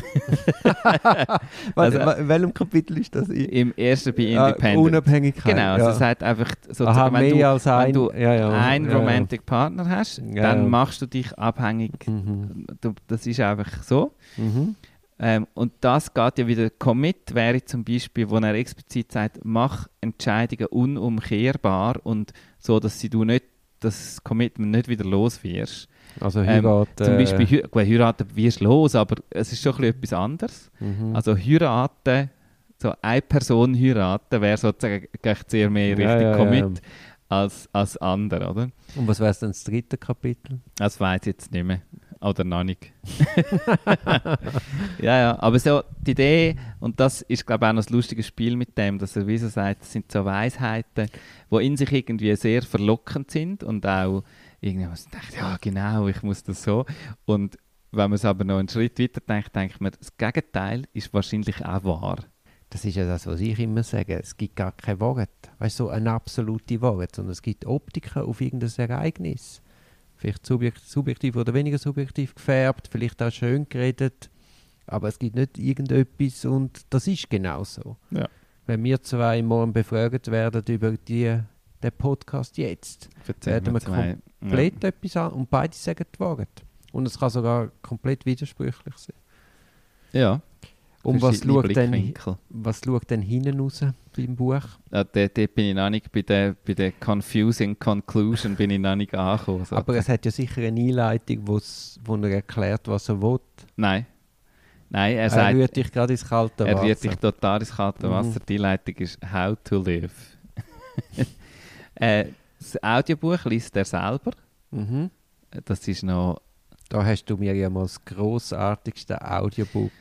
Speaker 1: Also-
Speaker 2: in welchem Kapitel ist das?
Speaker 1: Im ersten bei
Speaker 2: Ah,
Speaker 1: Independent.
Speaker 2: Unabhängigkeit.
Speaker 1: Genau, also
Speaker 2: ja.
Speaker 1: er sagt einfach,
Speaker 2: Aha,
Speaker 1: sozusagen, wenn,
Speaker 2: mehr
Speaker 1: du,
Speaker 2: als ein,
Speaker 1: wenn du
Speaker 2: ja, ja,
Speaker 1: einen Romantic Partner hast, dann machst du dich abhängig.
Speaker 2: Mhm.
Speaker 1: Das ist einfach so.
Speaker 2: Mhm.
Speaker 1: Ähm, und das geht ja wieder, Commit wäre zum Beispiel, wo er explizit sagt, mach Entscheidungen unumkehrbar und so, dass sie du nicht, das Commitment nicht wieder los wirst.
Speaker 2: Also
Speaker 1: Ähm,
Speaker 2: heiraten.
Speaker 1: Zum Beispiel hei- gut, heiraten wirst du los, aber es ist schon ein bisschen etwas anderes.
Speaker 2: Mhm.
Speaker 1: Also heiraten, so eine Person heiraten, wäre sozusagen sehr mehr
Speaker 2: Ja,
Speaker 1: Richtung
Speaker 2: ja, ja.
Speaker 1: Commit als, als andere, oder?
Speaker 2: Und was wäre dann das dritte Kapitel?
Speaker 1: Das weiß ich jetzt nicht mehr. Oder noch nicht. ja, ja. Aber so die Idee, und das ist, glaube ich, auch noch das lustige Spiel mit dem, dass er wie so sagt, das sind so Weisheiten, die in sich irgendwie sehr verlockend sind und auch irgendwie, man denkt, ja, genau, ich muss das so. Und wenn man es aber noch einen Schritt weiter denkt, denkt man, das Gegenteil ist wahrscheinlich auch wahr.
Speaker 2: Das ist ja das, was ich immer sage. Es gibt gar kein Wort. Weißt du, so eine absolute Wort, sondern es gibt Optiken auf irgendein Ereignis. Vielleicht subjekt, subjektiv oder weniger subjektiv gefärbt, vielleicht auch schön geredet. Aber es gibt nicht irgendetwas und das ist genau so.
Speaker 1: Ja.
Speaker 2: Wenn wir zwei morgen befragt werden über die, den Podcast jetzt,
Speaker 1: Erzähl
Speaker 2: Werden wir
Speaker 1: zwei-
Speaker 2: komplett etwas an und beide sagen die Wahrheit. Und es kann sogar komplett widersprüchlich sein.
Speaker 1: Ja.
Speaker 2: Und was schaut, denn, was schaut denn hinten raus beim Buch?
Speaker 1: Ja, dort, bin ich noch nicht bei der, bei der confusing conclusion bin ich noch nicht angekommen. So.
Speaker 2: Aber es hat ja sicher eine Einleitung, wo's, wo er erklärt, was er will.
Speaker 1: Nein. Nein, er
Speaker 2: Er,
Speaker 1: sagt,
Speaker 2: rührt dich gerade ins kalte
Speaker 1: er
Speaker 2: Wasser.
Speaker 1: wird dich total ins kalte
Speaker 2: Mhm.
Speaker 1: Wasser. Die Leitung ist How to Live. äh, das Audiobuch liest er selber.
Speaker 2: Mhm.
Speaker 1: Das ist noch,
Speaker 2: Da hast du mir ja mal das grossartigste Audiobook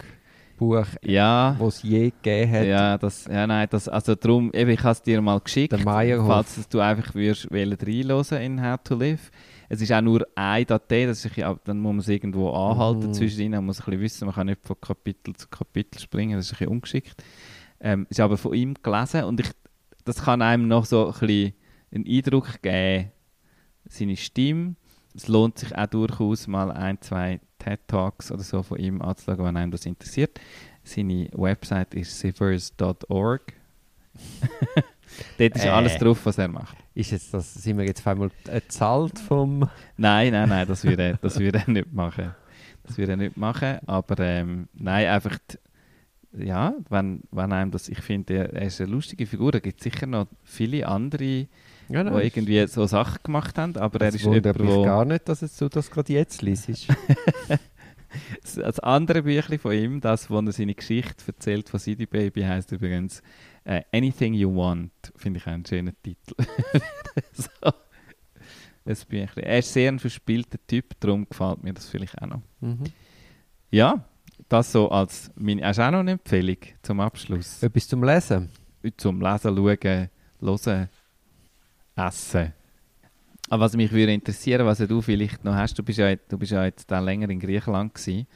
Speaker 2: Buch,
Speaker 1: ja,
Speaker 2: was es je gegeben hat.
Speaker 1: ja, das, ja, nein, das, also darum, eben, ich habe es dir mal geschickt,
Speaker 2: Der Meyerhof.
Speaker 1: falls du einfach würdest reinhören in How to Live. Es ist auch nur eine Datei, das ist, dann muss man es irgendwo anhalten
Speaker 2: Mhm.
Speaker 1: zwischendrin, man muss ein bisschen wissen, man kann nicht von Kapitel zu Kapitel springen, das ist ein bisschen ungeschickt. Ähm, ist aber von ihm gelesen und ich, das kann einem noch so ein bisschen einen Eindruck geben, seine Stimme. Es lohnt sich auch durchaus mal ein, zwei TED Talks oder so von ihm anzuschauen, wenn einem das interessiert. Seine Website ist sivers.org. Dort ist
Speaker 2: Äh.
Speaker 1: alles drauf, was er macht.
Speaker 2: Ist jetzt das, sind wir jetzt einmal zahlt vom...
Speaker 1: Nein, nein, nein, das würde er, das würde er nicht machen. Das würde er nicht machen, aber ähm, nein, einfach, die, ja, wenn, wenn einem das, ich finde, er, er ist eine lustige Figur, da gibt es sicher noch viele andere,
Speaker 2: Ja,
Speaker 1: die irgendwie so Sachen gemacht haben, aber er
Speaker 2: es
Speaker 1: ist jemand,
Speaker 2: mich
Speaker 1: wo,
Speaker 2: gar nicht, dass es du das gerade jetzt liest.
Speaker 1: das andere Büchlein von ihm, das, wo er seine Geschichte erzählt von City Baby, heißt übrigens äh, Anything You Want, finde ich auch einen schönen Titel. so. Das Büchlein. Er ist sehr ein verspielter Typ, darum gefällt mir das vielleicht auch noch.
Speaker 2: mhm.
Speaker 1: Ja, das so als meine. Hast du auch noch eine Empfehlung zum Abschluss?
Speaker 2: Etwas zum Lesen?
Speaker 1: Zum Lesen, Schauen, Hören, Essen. Aber was mich würde interessieren, was du vielleicht noch hast, du bist ja, du bist ja jetzt auch länger in Griechenland gewesen.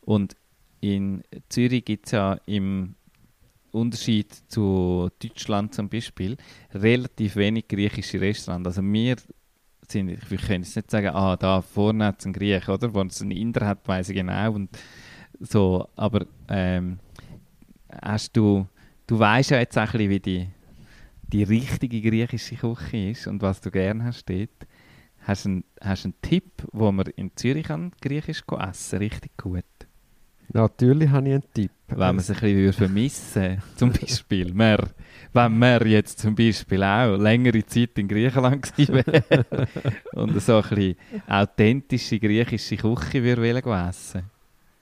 Speaker 1: und in Zürich gibt es ja im Unterschied zu Deutschland zum Beispiel relativ wenig griechische Restaurants. Also wir sind, ich kann jetzt nicht sagen, ah, da vorne hat es einen Griech, oder? Wo es einen Inder hat, weiß ich genau. Und so, aber ähm, hast du, du weißt ja jetzt auch ein bisschen, wie die, die richtige griechische Küche ist und was du gerne hast dort. Hast du einen, hast einen Tipp, wo man in Zürich kann, griechisch essen richtig gut?
Speaker 2: Natürlich habe ich einen Tipp.
Speaker 1: Wenn man es ein bisschen würde vermissen zum Beispiel. Wir, wenn wir jetzt zum Beispiel auch längere Zeit in Griechenland gewesen und so ein bisschen authentische griechische Küche würde wollen essen.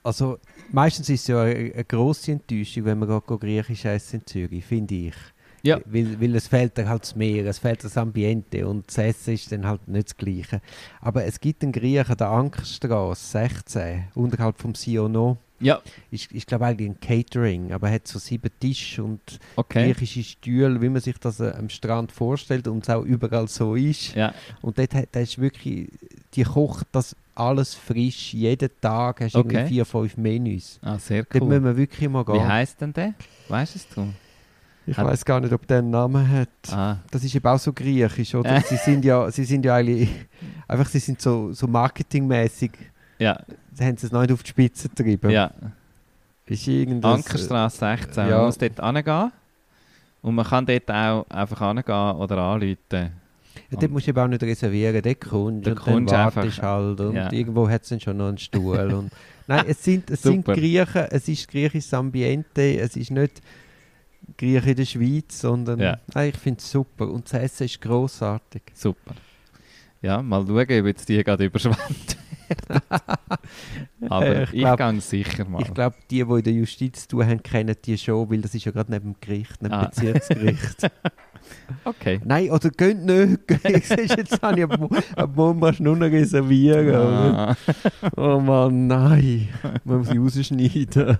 Speaker 2: Also, meistens ist es ja eine, eine grosse Enttäuschung, wenn man go griechisch essen in Zürich, finde ich.
Speaker 1: Ja.
Speaker 2: Weil, weil es fehlt dann halt das Meer, es fehlt das Ambiente und das Essen ist dann halt nicht das Gleiche. Aber es gibt einen Griechen, der Ankerstraße 16, unterhalb vom Siono.
Speaker 1: Ja,
Speaker 2: Ist, ist glaube eigentlich ein Catering, aber er hat so sieben Tische und
Speaker 1: okay.
Speaker 2: griechische Stühle, wie man sich das äh, am Strand vorstellt und es auch überall so ist.
Speaker 1: Ja,
Speaker 2: Und dort hat, ist wirklich, die kocht das alles frisch, jeden Tag hast du
Speaker 1: Okay.
Speaker 2: irgendwie vier, fünf Menüs.
Speaker 1: Ah, sehr
Speaker 2: Dort müssen
Speaker 1: cool.
Speaker 2: wir wirklich mal
Speaker 1: Wie
Speaker 2: gehen.
Speaker 1: heisst denn der? Weißt du es du?
Speaker 2: Ich
Speaker 1: Hat-
Speaker 2: weiß gar nicht, ob der einen Namen hat.
Speaker 1: Ah,
Speaker 2: Das ist eben auch so griechisch, oder? sie sind ja, sie sind ja eigentlich, einfach sie sind so, so marketingmäßig,
Speaker 1: ja,
Speaker 2: sie haben es noch nicht auf die Spitze getrieben.
Speaker 1: ja.
Speaker 2: Ist irgendwas,
Speaker 1: Ankerstraße 16.
Speaker 2: ja.
Speaker 1: Man muss dort hingehen. Und man kann dort auch einfach hingehen oder anrufen.
Speaker 2: Ja, dort musst du eben auch nicht reservieren, dort kommst du und dann wartest
Speaker 1: einfach-
Speaker 2: halt und
Speaker 1: ja.
Speaker 2: irgendwo hat es dann schon noch einen Stuhl. und Nein, es sind, es sind. Griechen, es ist griechisches Ambiente, es ist nicht Griechen in der Schweiz, sondern
Speaker 1: Ja.
Speaker 2: nein, ich finde es super und das Essen ist grossartig.
Speaker 1: Super. Ja, mal schauen, ob jetzt die gerade überschwemmt. Aber ich,
Speaker 2: ich
Speaker 1: gehe sicher mal.
Speaker 2: Ich glaube, die, die in der Justiz tun haben, kennen die schon, weil das ist ja gerade neben dem Gericht, neben dem
Speaker 1: Ah.
Speaker 2: Bezirksgericht.
Speaker 1: okay.
Speaker 2: Nein, oder geht nicht. Jetzt habe ich ab morgen nur noch reservieren.
Speaker 1: Ah,
Speaker 2: Oh Mann, nein. Man muss sie rausschneiden.